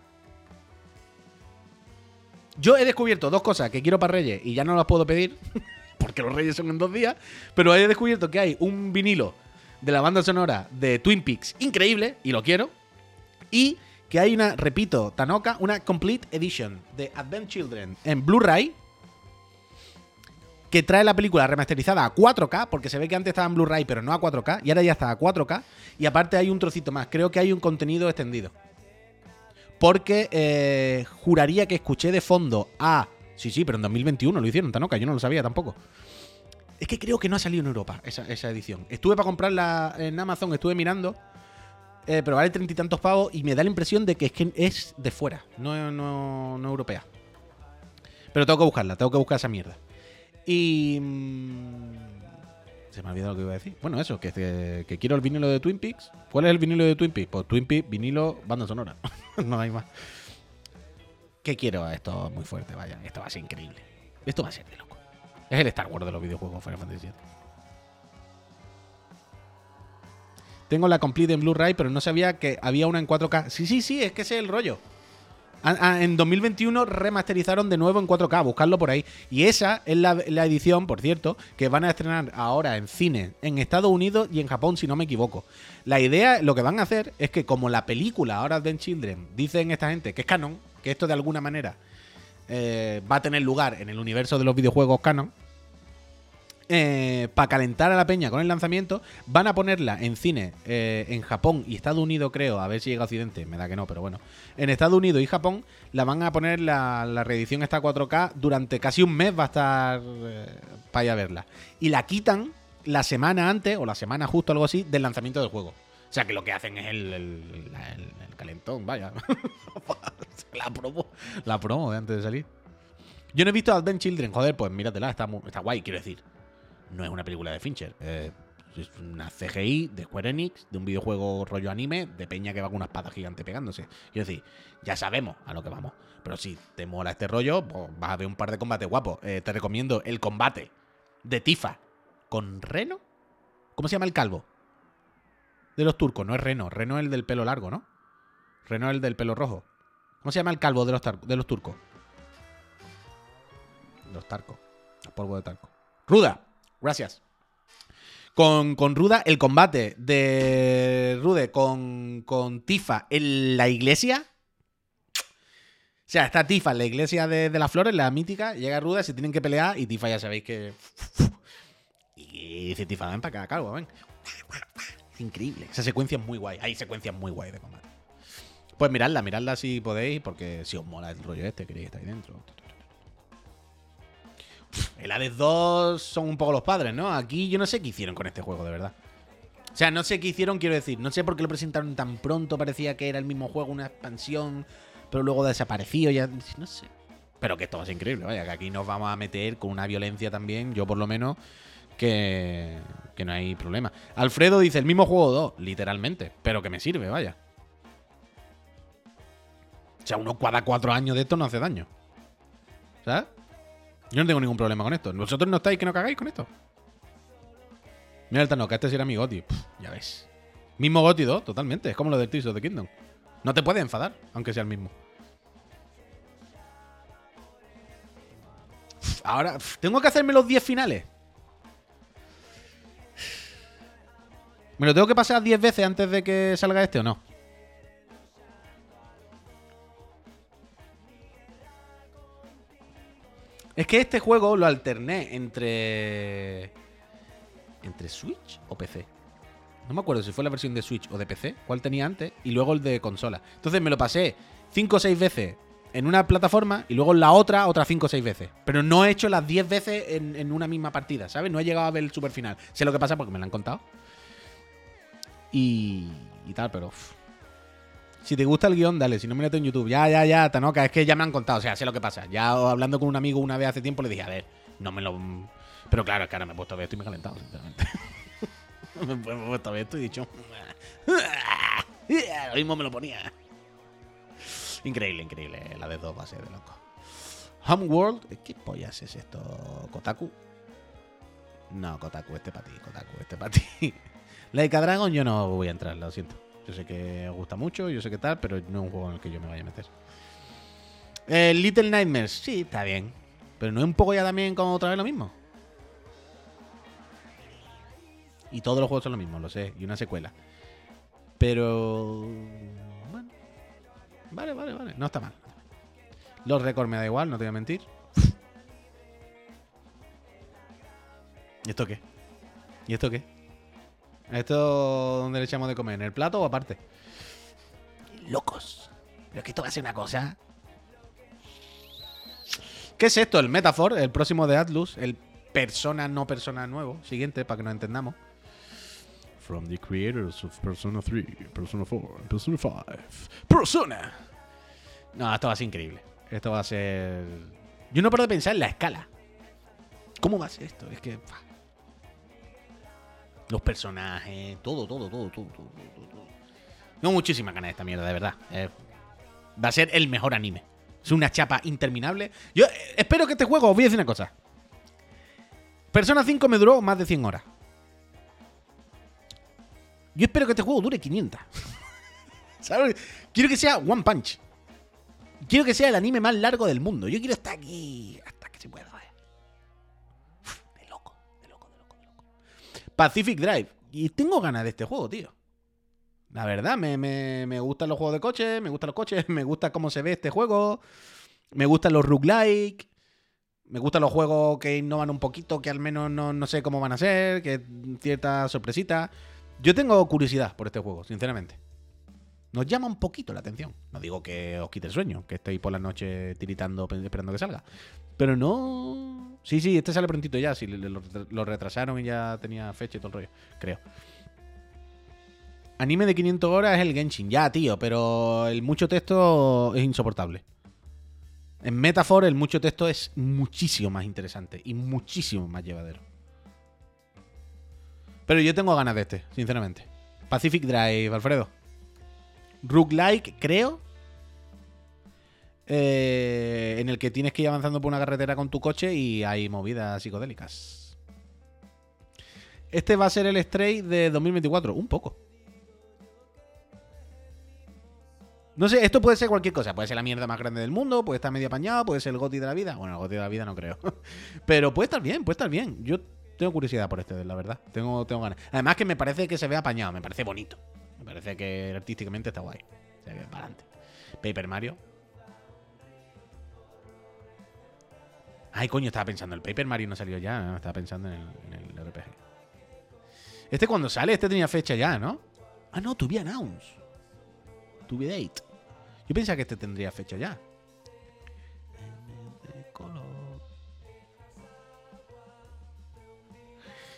Yo he descubierto dos cosas que quiero para Reyes y ya no las puedo pedir, porque los Reyes son en dos días, pero he descubierto que hay un vinilo de la banda sonora de Twin Peaks increíble, y lo quiero, y que hay una, repito, Tanoka, una Complete Edition de Advent Children en Blu-ray, que trae la película remasterizada a 4K, porque se ve que antes estaba en Blu-ray, pero no a 4K, y ahora ya está a 4K, y aparte hay un trocito más, creo que hay un contenido extendido. Porque eh, juraría que escuché de fondo a... Sí, sí, pero en 2021 lo hicieron, Tanoka, yo no lo sabía tampoco. Es que creo que no ha salido en Europa esa, esa edición. Estuve para comprarla en Amazon, estuve mirando, eh, pero vale treinta y tantos pavos y me da la impresión de que es que es de fuera, no, no, no europea. Pero tengo que buscarla, tengo que buscar esa mierda. Y... mm, se me ha olvidado lo que iba a decir. Bueno, eso, que, quiero el vinilo de Twin Peaks. ¿Cuál es el vinilo de Twin Peaks? Pues Twin Peaks, vinilo, banda sonora. no hay más. ¿Qué quiero? Esto es muy fuerte, vaya. Esto va a ser increíble. Esto va a ser de loco. Es el Star Wars de los videojuegos Final Fantasy VII. Tengo la complete en Blu-ray, pero no sabía que había una en 4K. Sí, sí, sí, es que ese es el rollo. Ah, ah, En 2021 remasterizaron de nuevo en 4K, buscarlo por ahí. Y esa es la, edición, por cierto, que van a estrenar ahora en cine en Estados Unidos y en Japón, si no me equivoco. La idea, lo que van a hacer es que como la película ahora de Children, dicen esta gente que es canon, que esto de alguna manera eh, va a tener lugar en el universo de los videojuegos canon, para calentar a la peña con el lanzamiento, van a ponerla en cine eh, en Japón y Estados Unidos, creo, a ver si llega a Occidente, me da que no, pero bueno. En Estados Unidos y Japón la van a poner la, reedición esta 4K durante casi un mes va a estar eh, para ir a verla. Y la quitan la semana antes, o la semana justo, algo así, del lanzamiento del juego. O sea que lo que hacen es el, calentón, vaya. la promo. La promo antes de salir. Yo no he visto Advent Children, joder, pues míratela, está guay, quiero decir. No es una película de Fincher. eh, es una CGI de Square Enix, de un videojuego rollo anime, de peña que va con una espada gigante pegándose. Quiero decir, ya sabemos a lo que vamos. Pero si te mola este rollo, pues vas a ver un par de combates guapos. Eh, te recomiendo el combate de Tifa con Reno. ¿Cómo se llama el calvo? De los turcos, no es Reno. Reno es el del pelo largo, ¿no? Reno es el del pelo rojo. ¿Cómo se llama el calvo de los, de los turcos? Los tarcos. El polvo de tarco. Ruda. Gracias. Con, con Ruda, el combate de Rude con, con Tifa en la iglesia. O sea, está Tifa en la iglesia de, de las flores, la mítica. Llega Ruda, se tienen que pelear y Tifa ya sabéis que. Y dice Tifa, ven para acá, calvo, ven. Es increíble. Esa secuencia es muy guay. Hay secuencias muy guay de combate. Pues miradla, miradla si podéis, porque si os mola el rollo este, queréis estar ahí dentro. El Hades 2 son un poco los padres, ¿no? Aquí yo no sé qué hicieron con este juego, de verdad. O sea, no sé qué hicieron, quiero decir. No sé por qué lo presentaron tan pronto. Parecía que era el mismo juego, una expansión, pero luego desapareció. Ya, no sé. Pero que esto va a ser increíble, vaya. Que aquí nos vamos a meter con una violencia también, yo por lo menos, que, que no hay problema. Alfredo dice: el mismo juego 2, literalmente. Pero que me sirve, vaya. O sea, uno cada cuatro años de esto no hace daño. ¿Sabes? Yo no tengo ningún problema con esto. ¿Vosotros no estáis que no cagáis con esto? Mira el Tanoka, este sí mi Goti. Ya ves. Mismo Goti 2, totalmente. Es como lo del Tears of the Kingdom. No te puede enfadar, aunque sea el mismo. Ahora, tengo que hacerme los 10 finales. ¿Me lo tengo que pasar 10 veces antes de que salga este o no? Es que este juego lo alterné entre. ¿Entre Switch o PC? No me acuerdo si fue la versión de Switch o de PC, cuál tenía antes, y luego el de consola. Entonces me lo pasé 5 o 6 veces en una plataforma y luego en la otra, otras 5 o 6 veces. Pero no he hecho las 10 veces en, en una misma partida, ¿sabes? No he llegado a ver el super final. Sé lo que pasa porque me lo han contado. Y, y tal, pero. Si te gusta el guion, dale. Si no, mírate en YouTube. Ya, ya, ya, Tanoka. Es que ya me han contado. O sea, sé lo que pasa. Ya hablando con un amigo una vez hace tiempo, le dije, a ver, no me lo. Pero claro, es que ahora me he puesto a ver esto y me calentado, sinceramente. me he puesto a ver esto y he dicho. Lo mismo me lo ponía. Increíble, increíble. La de dos va a ser de loco. Homeworld. ¿Qué pollas es esto? ¿Kotaku? No, Kotaku, este para ti, Kotaku, este para ti. Laika Dragon yo no voy a entrar, lo siento. Yo sé que gusta mucho, yo sé que tal, pero no es un juego en el que yo me vaya a meter. Eh, Little Nightmares, sí, está bien. Pero no es un poco ya también como otra vez lo mismo. Y todos los juegos son lo mismo, lo sé. Y una secuela. Pero. Vale, vale, vale. No está mal. Los récords me da igual, no te voy a mentir. ¿Y esto qué? ¿Y esto qué? ¿Esto dónde le echamos de comer? ¿En el plato o aparte? Locos. Pero es que esto va a ser una cosa. ¿Qué es esto? El Metaphor, el próximo de Atlus, el persona no persona nuevo. Siguiente, para que nos entendamos. From the creators of Persona 3, Persona 4, Persona 5. Persona. No, esto va a ser increíble. Esto va a ser. Yo no paro de pensar en la escala. ¿Cómo va a ser esto? Es que. Los personajes, todo, todo, todo, todo, todo, todo. Tengo muchísimas ganas de esta mierda, de verdad. Eh, va a ser el mejor anime. Es una chapa interminable. Yo eh, espero que este juego, os voy a decir una cosa. Persona 5 me duró más de 100 horas. Yo espero que este juego dure 500. ¿Sabes? Quiero que sea One Punch. Quiero que sea el anime más largo del mundo. Yo quiero estar aquí hasta que se pueda. Pacific Drive. Y tengo ganas de este juego, tío. La verdad, me, me, gustan los juegos de coches, me gustan los coches, me gusta cómo se ve este juego, me gustan los roguelike, me gustan los juegos que innovan un poquito, que al menos no, no sé cómo van a ser, que cierta sorpresita. Yo tengo curiosidad por este juego, sinceramente. Nos llama un poquito la atención. No digo que os quite el sueño, que estéis por la noche tiritando esperando que salga. Pero no. Sí, sí, este sale prontito ya. Si lo, retrasaron y ya tenía fecha y todo el rollo. Creo. Anime de 500 horas es el Genshin. Ya, tío, pero el mucho texto es insoportable. En Metaphor el mucho texto es muchísimo más interesante y muchísimo más llevadero. Pero yo tengo ganas de este, sinceramente. Pacific Drive, Alfredo. Rook-like, creo. Eh, en el que tienes que ir avanzando por una carretera con tu coche y hay movidas psicodélicas. Este va a ser el Stray de 2024. Un poco. No sé, esto puede ser cualquier cosa. Puede ser la mierda más grande del mundo, puede estar medio apañado, puede ser el goti de la vida. Bueno, el goti de la vida no creo. Pero puede estar bien, puede estar bien. Yo tengo curiosidad por este, la verdad. Tengo, tengo ganas. Además que me parece que se ve apañado, me parece bonito. Parece que artísticamente está guay. Se ve para adelante. Paper Mario. Ay, coño, estaba pensando. El Paper Mario no salió ya. Estaba pensando en el, RPG. Este cuando sale, este tenía fecha ya, ¿no? Ah, no, tuve announce. Tuve date. Yo pensaba que este tendría fecha ya.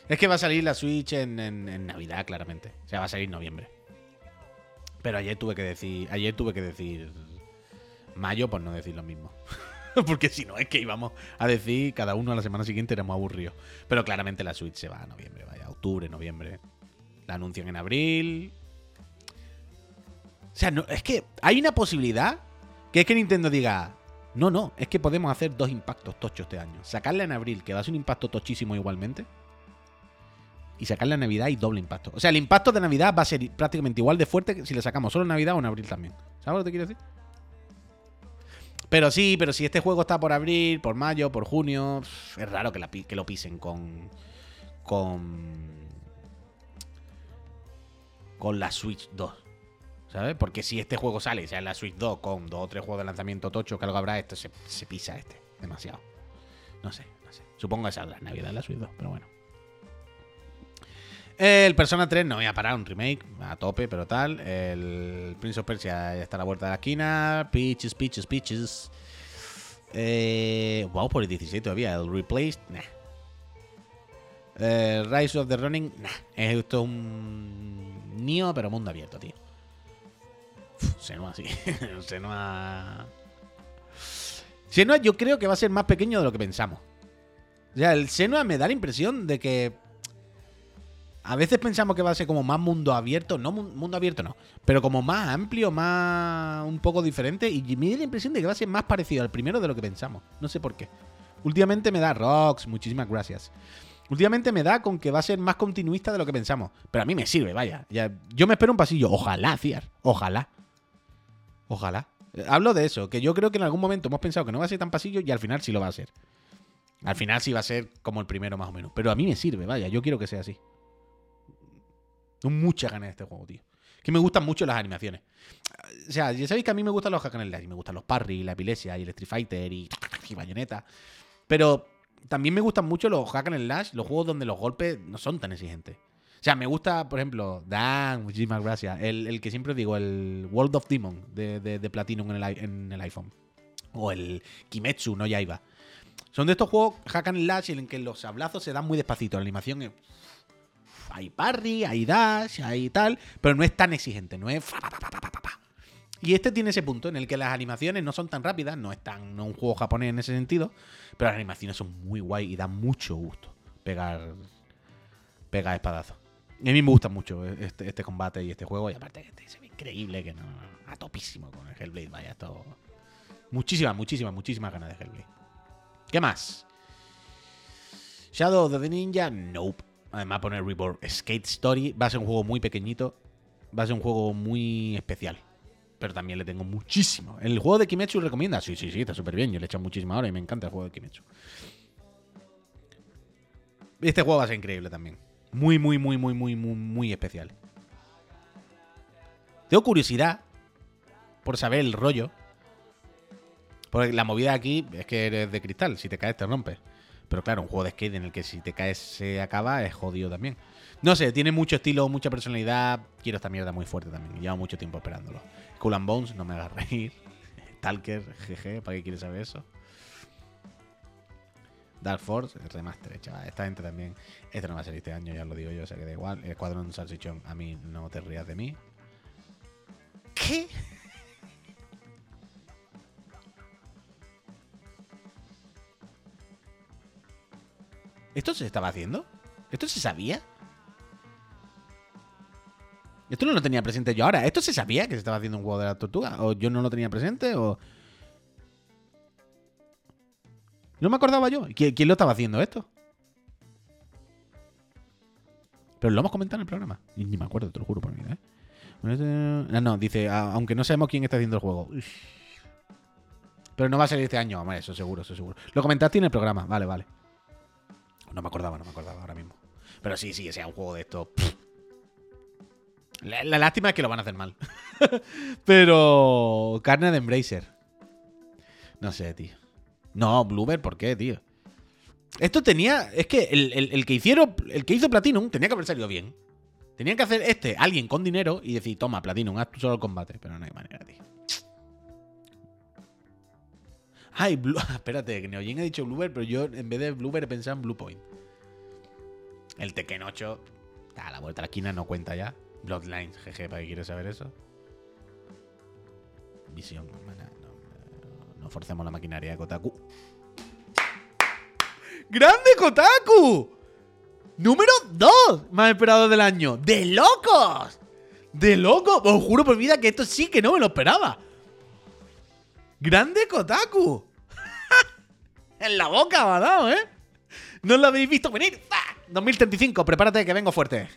Es que va a salir la Switch en, Navidad, claramente. O sea, va a salir en noviembre. Pero ayer tuve que decir. Ayer tuve que decir. Mayo, por no decir lo mismo. Porque si no, es que íbamos a decir cada uno a la semana siguiente éramos aburridos. Pero claramente la Switch se va a noviembre, vaya, octubre, noviembre. La anuncian en abril. O sea, es que hay una posibilidad que es que Nintendo diga. No, no, es que podemos hacer dos impactos tochos este año. Sacarla en abril, que va a ser un impacto tochísimo igualmente y sacar la Navidad y doble impacto. O sea, el impacto de Navidad va a ser prácticamente igual de fuerte que si le sacamos solo en Navidad o en abril también. ¿Sabes lo que quiero decir? Pero sí, pero si este juego está por abril, por mayo, por junio, es raro que, que lo pisen con. con. con la Switch 2. ¿Sabes? Porque si este juego sale, sea en la Switch 2 con dos o tres juegos de lanzamiento tocho que algo habrá, esto se, se pisa este. Demasiado. No sé, no sé. Supongo que saldrá en Navidad en la Switch 2, pero bueno. El Persona 3 no voy a parar, un remake a tope, pero tal. El Prince of Persia ya está a la vuelta de la esquina. Peaches, Peaches, Peaches. Eh, wow, por el 16 todavía. El Replaced, nah. Rise of the Running, nah. Es esto un Nio, pero mundo abierto, tío. Senua, sí. Senua. Senua yo creo que va a ser más pequeño de lo que pensamos. O sea, el Senua me da la impresión de que a veces pensamos que va a ser como más mundo abierto, no mundo abierto no, pero como más amplio, más un poco diferente y me da la impresión de que va a ser más parecido al primero de lo que pensamos. No sé por qué. Últimamente me da rocks, muchísimas gracias. Últimamente me da con que va a ser más continuista de lo que pensamos, pero a mí me sirve, vaya. Ya, yo me espero un pasillo, ojalá, Ciar, ojalá. Ojalá. Hablo de eso, que yo creo que en algún momento hemos pensado que no va a ser tan pasillo y al final sí lo va a ser. Al final sí va a ser como el primero más o menos, pero a mí me sirve, vaya, yo quiero que sea así. Tengo muchas ganas de este juego, tío. Que me gustan mucho las animaciones. O sea, ya sabéis que a mí me gustan los hack and slash. Me gustan los parry, la epilepsia y el Street Fighter y, y bayoneta. Pero también me gustan mucho los hack and slash, los juegos donde los golpes no son tan exigentes. O sea, me gusta, por ejemplo, Dan, muchísimas gracias. El, que siempre digo, el World of Demon de, de, Platinum en el, en el, iPhone. O el Kimetsu, no ya iba. Son de estos juegos hack and slash en que los sablazos se dan muy despacito. La animación es hay parry, hay dash, hay tal, pero no es tan exigente, no es... Y este tiene ese punto en el que las animaciones no son tan rápidas, no es tan no un juego japonés en ese sentido, pero las animaciones son muy guay y dan mucho gusto pegar pegar espadazos. A mí me gusta mucho este, este combate y este juego, y aparte este se ve increíble, que no, a topísimo con el Hellblade, vaya, todo. Muchísimas, muchísimas, muchísimas ganas de Hellblade. ¿Qué más? Shadow of the Ninja, nope. Además poner Reborn Skate Story va a ser un juego muy pequeñito, va a ser un juego muy especial pero también le tengo muchísimo. ¿El juego de Kimetsu recomienda? Sí, sí, sí, está súper bien. Yo le he echado muchísima hora y me encanta el juego de Kimetsu. Este juego va a ser increíble también. Muy, muy, muy, muy, muy, muy, muy especial. Tengo curiosidad por saber el rollo. Porque la movida aquí es que eres de cristal. Si te caes, te rompes. Pero claro, un juego de skate en el que si te caes se acaba es jodido también. No sé, tiene mucho estilo, mucha personalidad. Quiero esta mierda muy fuerte también. Llevo mucho tiempo esperándolo. Cool and Bones, no me hagas reír. Talker, GG, ¿para qué quieres saber eso? Dark Force, remaster, chaval. Esta gente también. Este no va a salir este año, ya lo digo yo, o sea que da igual. Escuadrón Salsichón, a mí no te rías de mí. ¿Qué? ¿Esto se estaba haciendo? ¿Esto se sabía? Esto no lo tenía presente yo ahora. ¿Esto se sabía que se estaba haciendo un juego de la tortuga? ¿O yo no lo tenía presente? ¿O.? No me acordaba yo. ¿Quién, lo estaba haciendo esto? Pero lo hemos comentado en el programa. ni me acuerdo, te lo juro por mí, ¿eh? No, no, dice, aunque no sabemos quién está haciendo el juego. Pero no va a salir este año, eso seguro, eso seguro. Lo comentaste en el programa, vale, vale. No me acordaba, no me acordaba ahora mismo. Pero sí, sí, sea un juego de esto. La, lástima es que lo van a hacer mal. Pero. Carne de Embracer. No sé, tío. No, Bloober, ¿por qué, tío? Esto tenía. Es que el, que hicieron. El que hizo Platinum tenía que haber salido bien. Tenía que hacer este, alguien con dinero, y decir, toma, Platinum, haz tú solo el combate. Pero no hay manera, tío. Ay, Blue... espérate, que Neojin ha dicho Bloober, pero yo en vez de Bloober he pensado en Bluepoint. El Tekken 8. A la vuelta a la esquina no cuenta ya. Bloodlines, jeje, ¿para qué quieres saber eso? Visión, no, no, forcemos la maquinaria de Kotaku. ¡Grande Kotaku! Número 2 más esperado del año. ¡De locos! ¡De locos! Os juro por vida que esto sí que no me lo esperaba. ¡Grande Kotaku! En la boca dado, ¿eh? No lo habéis visto venir. 2035, prepárate que vengo fuerte.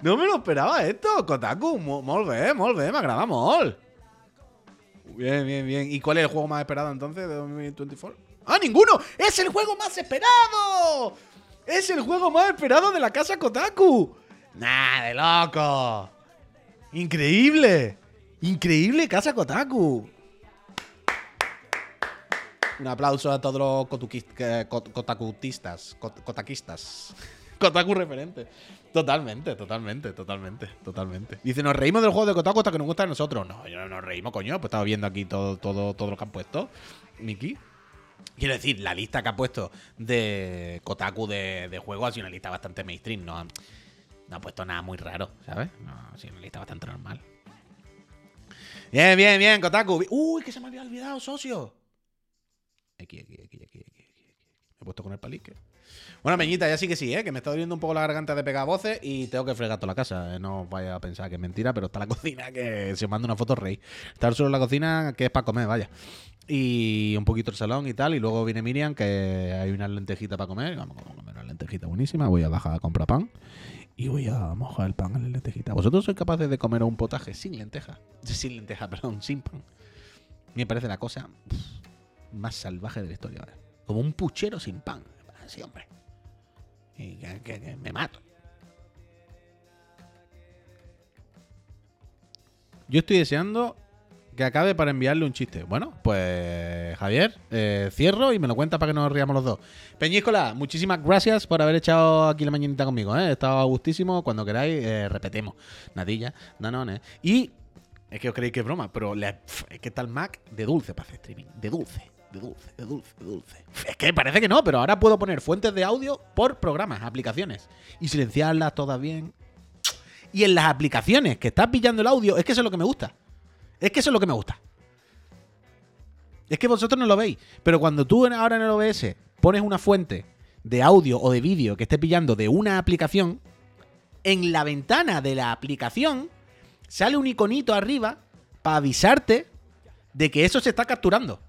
No me lo esperaba esto, Kotaku. Molt bé, molt bé, m'agrada. Bien, bien, bien. ¿Y cuál es el juego más esperado entonces de 2024? ¡Ah, ninguno! ¡Es el juego más esperado! ¡Es el juego más esperado de la casa Kotaku! ¡Nah, de loco! ¡Increíble! ¡Increíble casa Kotaku! Un aplauso a todos los kotakutistas. Kotakistas. Kotaku referente. Totalmente, totalmente, totalmente, totalmente. Dice, nos reímos del juego de Kotaku hasta que nos gusta a nosotros. No, yo no nos reímos, coño. Pues estaba viendo aquí todo, todo, todo lo que han puesto. Miki. Quiero decir, la lista que ha puesto de Kotaku de, de juegos ha sido una lista bastante mainstream. No, no ha puesto nada muy raro, ¿sabes? No, ha sido una lista bastante normal. Bien, bien, bien, Kotaku. Uy, que se me había olvidado, socio. Aquí, aquí, aquí, aquí, aquí. Me he puesto con el palique. Bueno, Meñita, ya sí que sí, ¿eh? que me está doliendo un poco la garganta de pegar voces y tengo que fregar toda la casa. ¿eh? No vaya a pensar que es mentira, pero está la cocina que se manda una foto rey. Estar solo en la cocina que es para comer, vaya. Y un poquito el salón y tal. Y luego viene Miriam, que hay una lentejita para comer. Vamos a comer una lentejita buenísima. Voy a bajar a comprar pan. Y voy a mojar el pan en la lentejita. ¿Vosotros sois capaces de comer un potaje sin lenteja? Sin lenteja, perdón, sin pan. Me parece la cosa más salvaje de la historia. Como un puchero sin pan. Sí, hombre. Y que, me mato. Yo estoy deseando que acabe para enviarle un chiste. Bueno, pues Javier, eh, cierro y me lo cuenta para que nos riamos los dos. Peñíscola, muchísimas gracias por haber echado aquí la mañanita conmigo. ¿eh? He estado gustísimo. Cuando queráis, eh, repetemos. Nadilla, danones. Y es que os creéis que es broma, pero es que está el Mac de dulce para hacer streaming. De dulce. de dulce, de dulce, de dulce. Es que parece que no, pero ahora puedo poner fuentes de audio por programas, aplicaciones. Y silenciarlas todas bien. Y en las aplicaciones que estás pillando el audio, es que eso es lo que me gusta. Es que eso es lo que me gusta. Es que vosotros no lo veis. Pero cuando tú ahora en el OBS pones una fuente de audio o de vídeo que esté pillando de una aplicación, en la ventana de la aplicación sale un iconito arriba para avisarte de que eso se está capturando.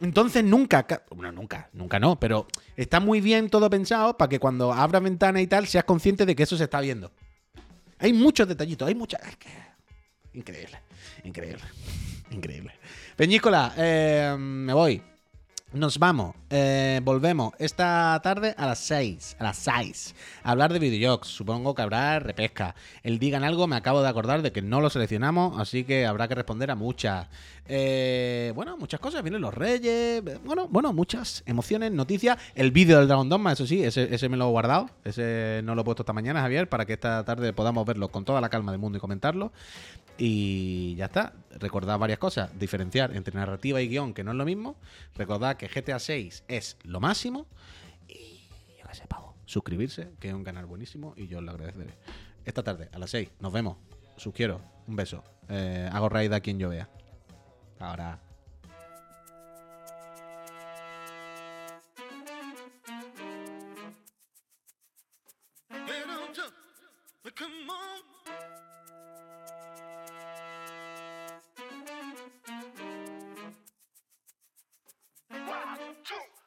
Entonces nunca, bueno, nunca, nunca no, pero está muy bien todo pensado para que cuando abras ventana y tal seas consciente de que eso se está viendo. Hay muchos detallitos, hay muchas... Increíble, increíble, increíble. Peñícola, eh, me voy. Nos vamos, eh, volvemos esta tarde a las 6, a las 6, a hablar de videojuegos. Supongo que habrá repesca. El digan algo, me acabo de acordar de que no lo seleccionamos, así que habrá que responder a muchas. Eh, bueno, muchas cosas, vienen los reyes, bueno, bueno, muchas emociones, noticias. El vídeo del Dragon Dogma, eso sí, ese, ese me lo he guardado, ese no lo he puesto esta mañana, Javier, para que esta tarde podamos verlo con toda la calma del mundo y comentarlo. Y ya está. Recordad varias cosas. Diferenciar entre narrativa y guion, que no es lo mismo. Recordad que GTA 6 es lo máximo. Y yo qué sé, pavo. Suscribirse, que es un canal buenísimo y yo os lo agradeceré. Esta tarde, a las 6, nos vemos. Sus. Un beso. Eh, hago raid a quien yo vea. Ahora. Come.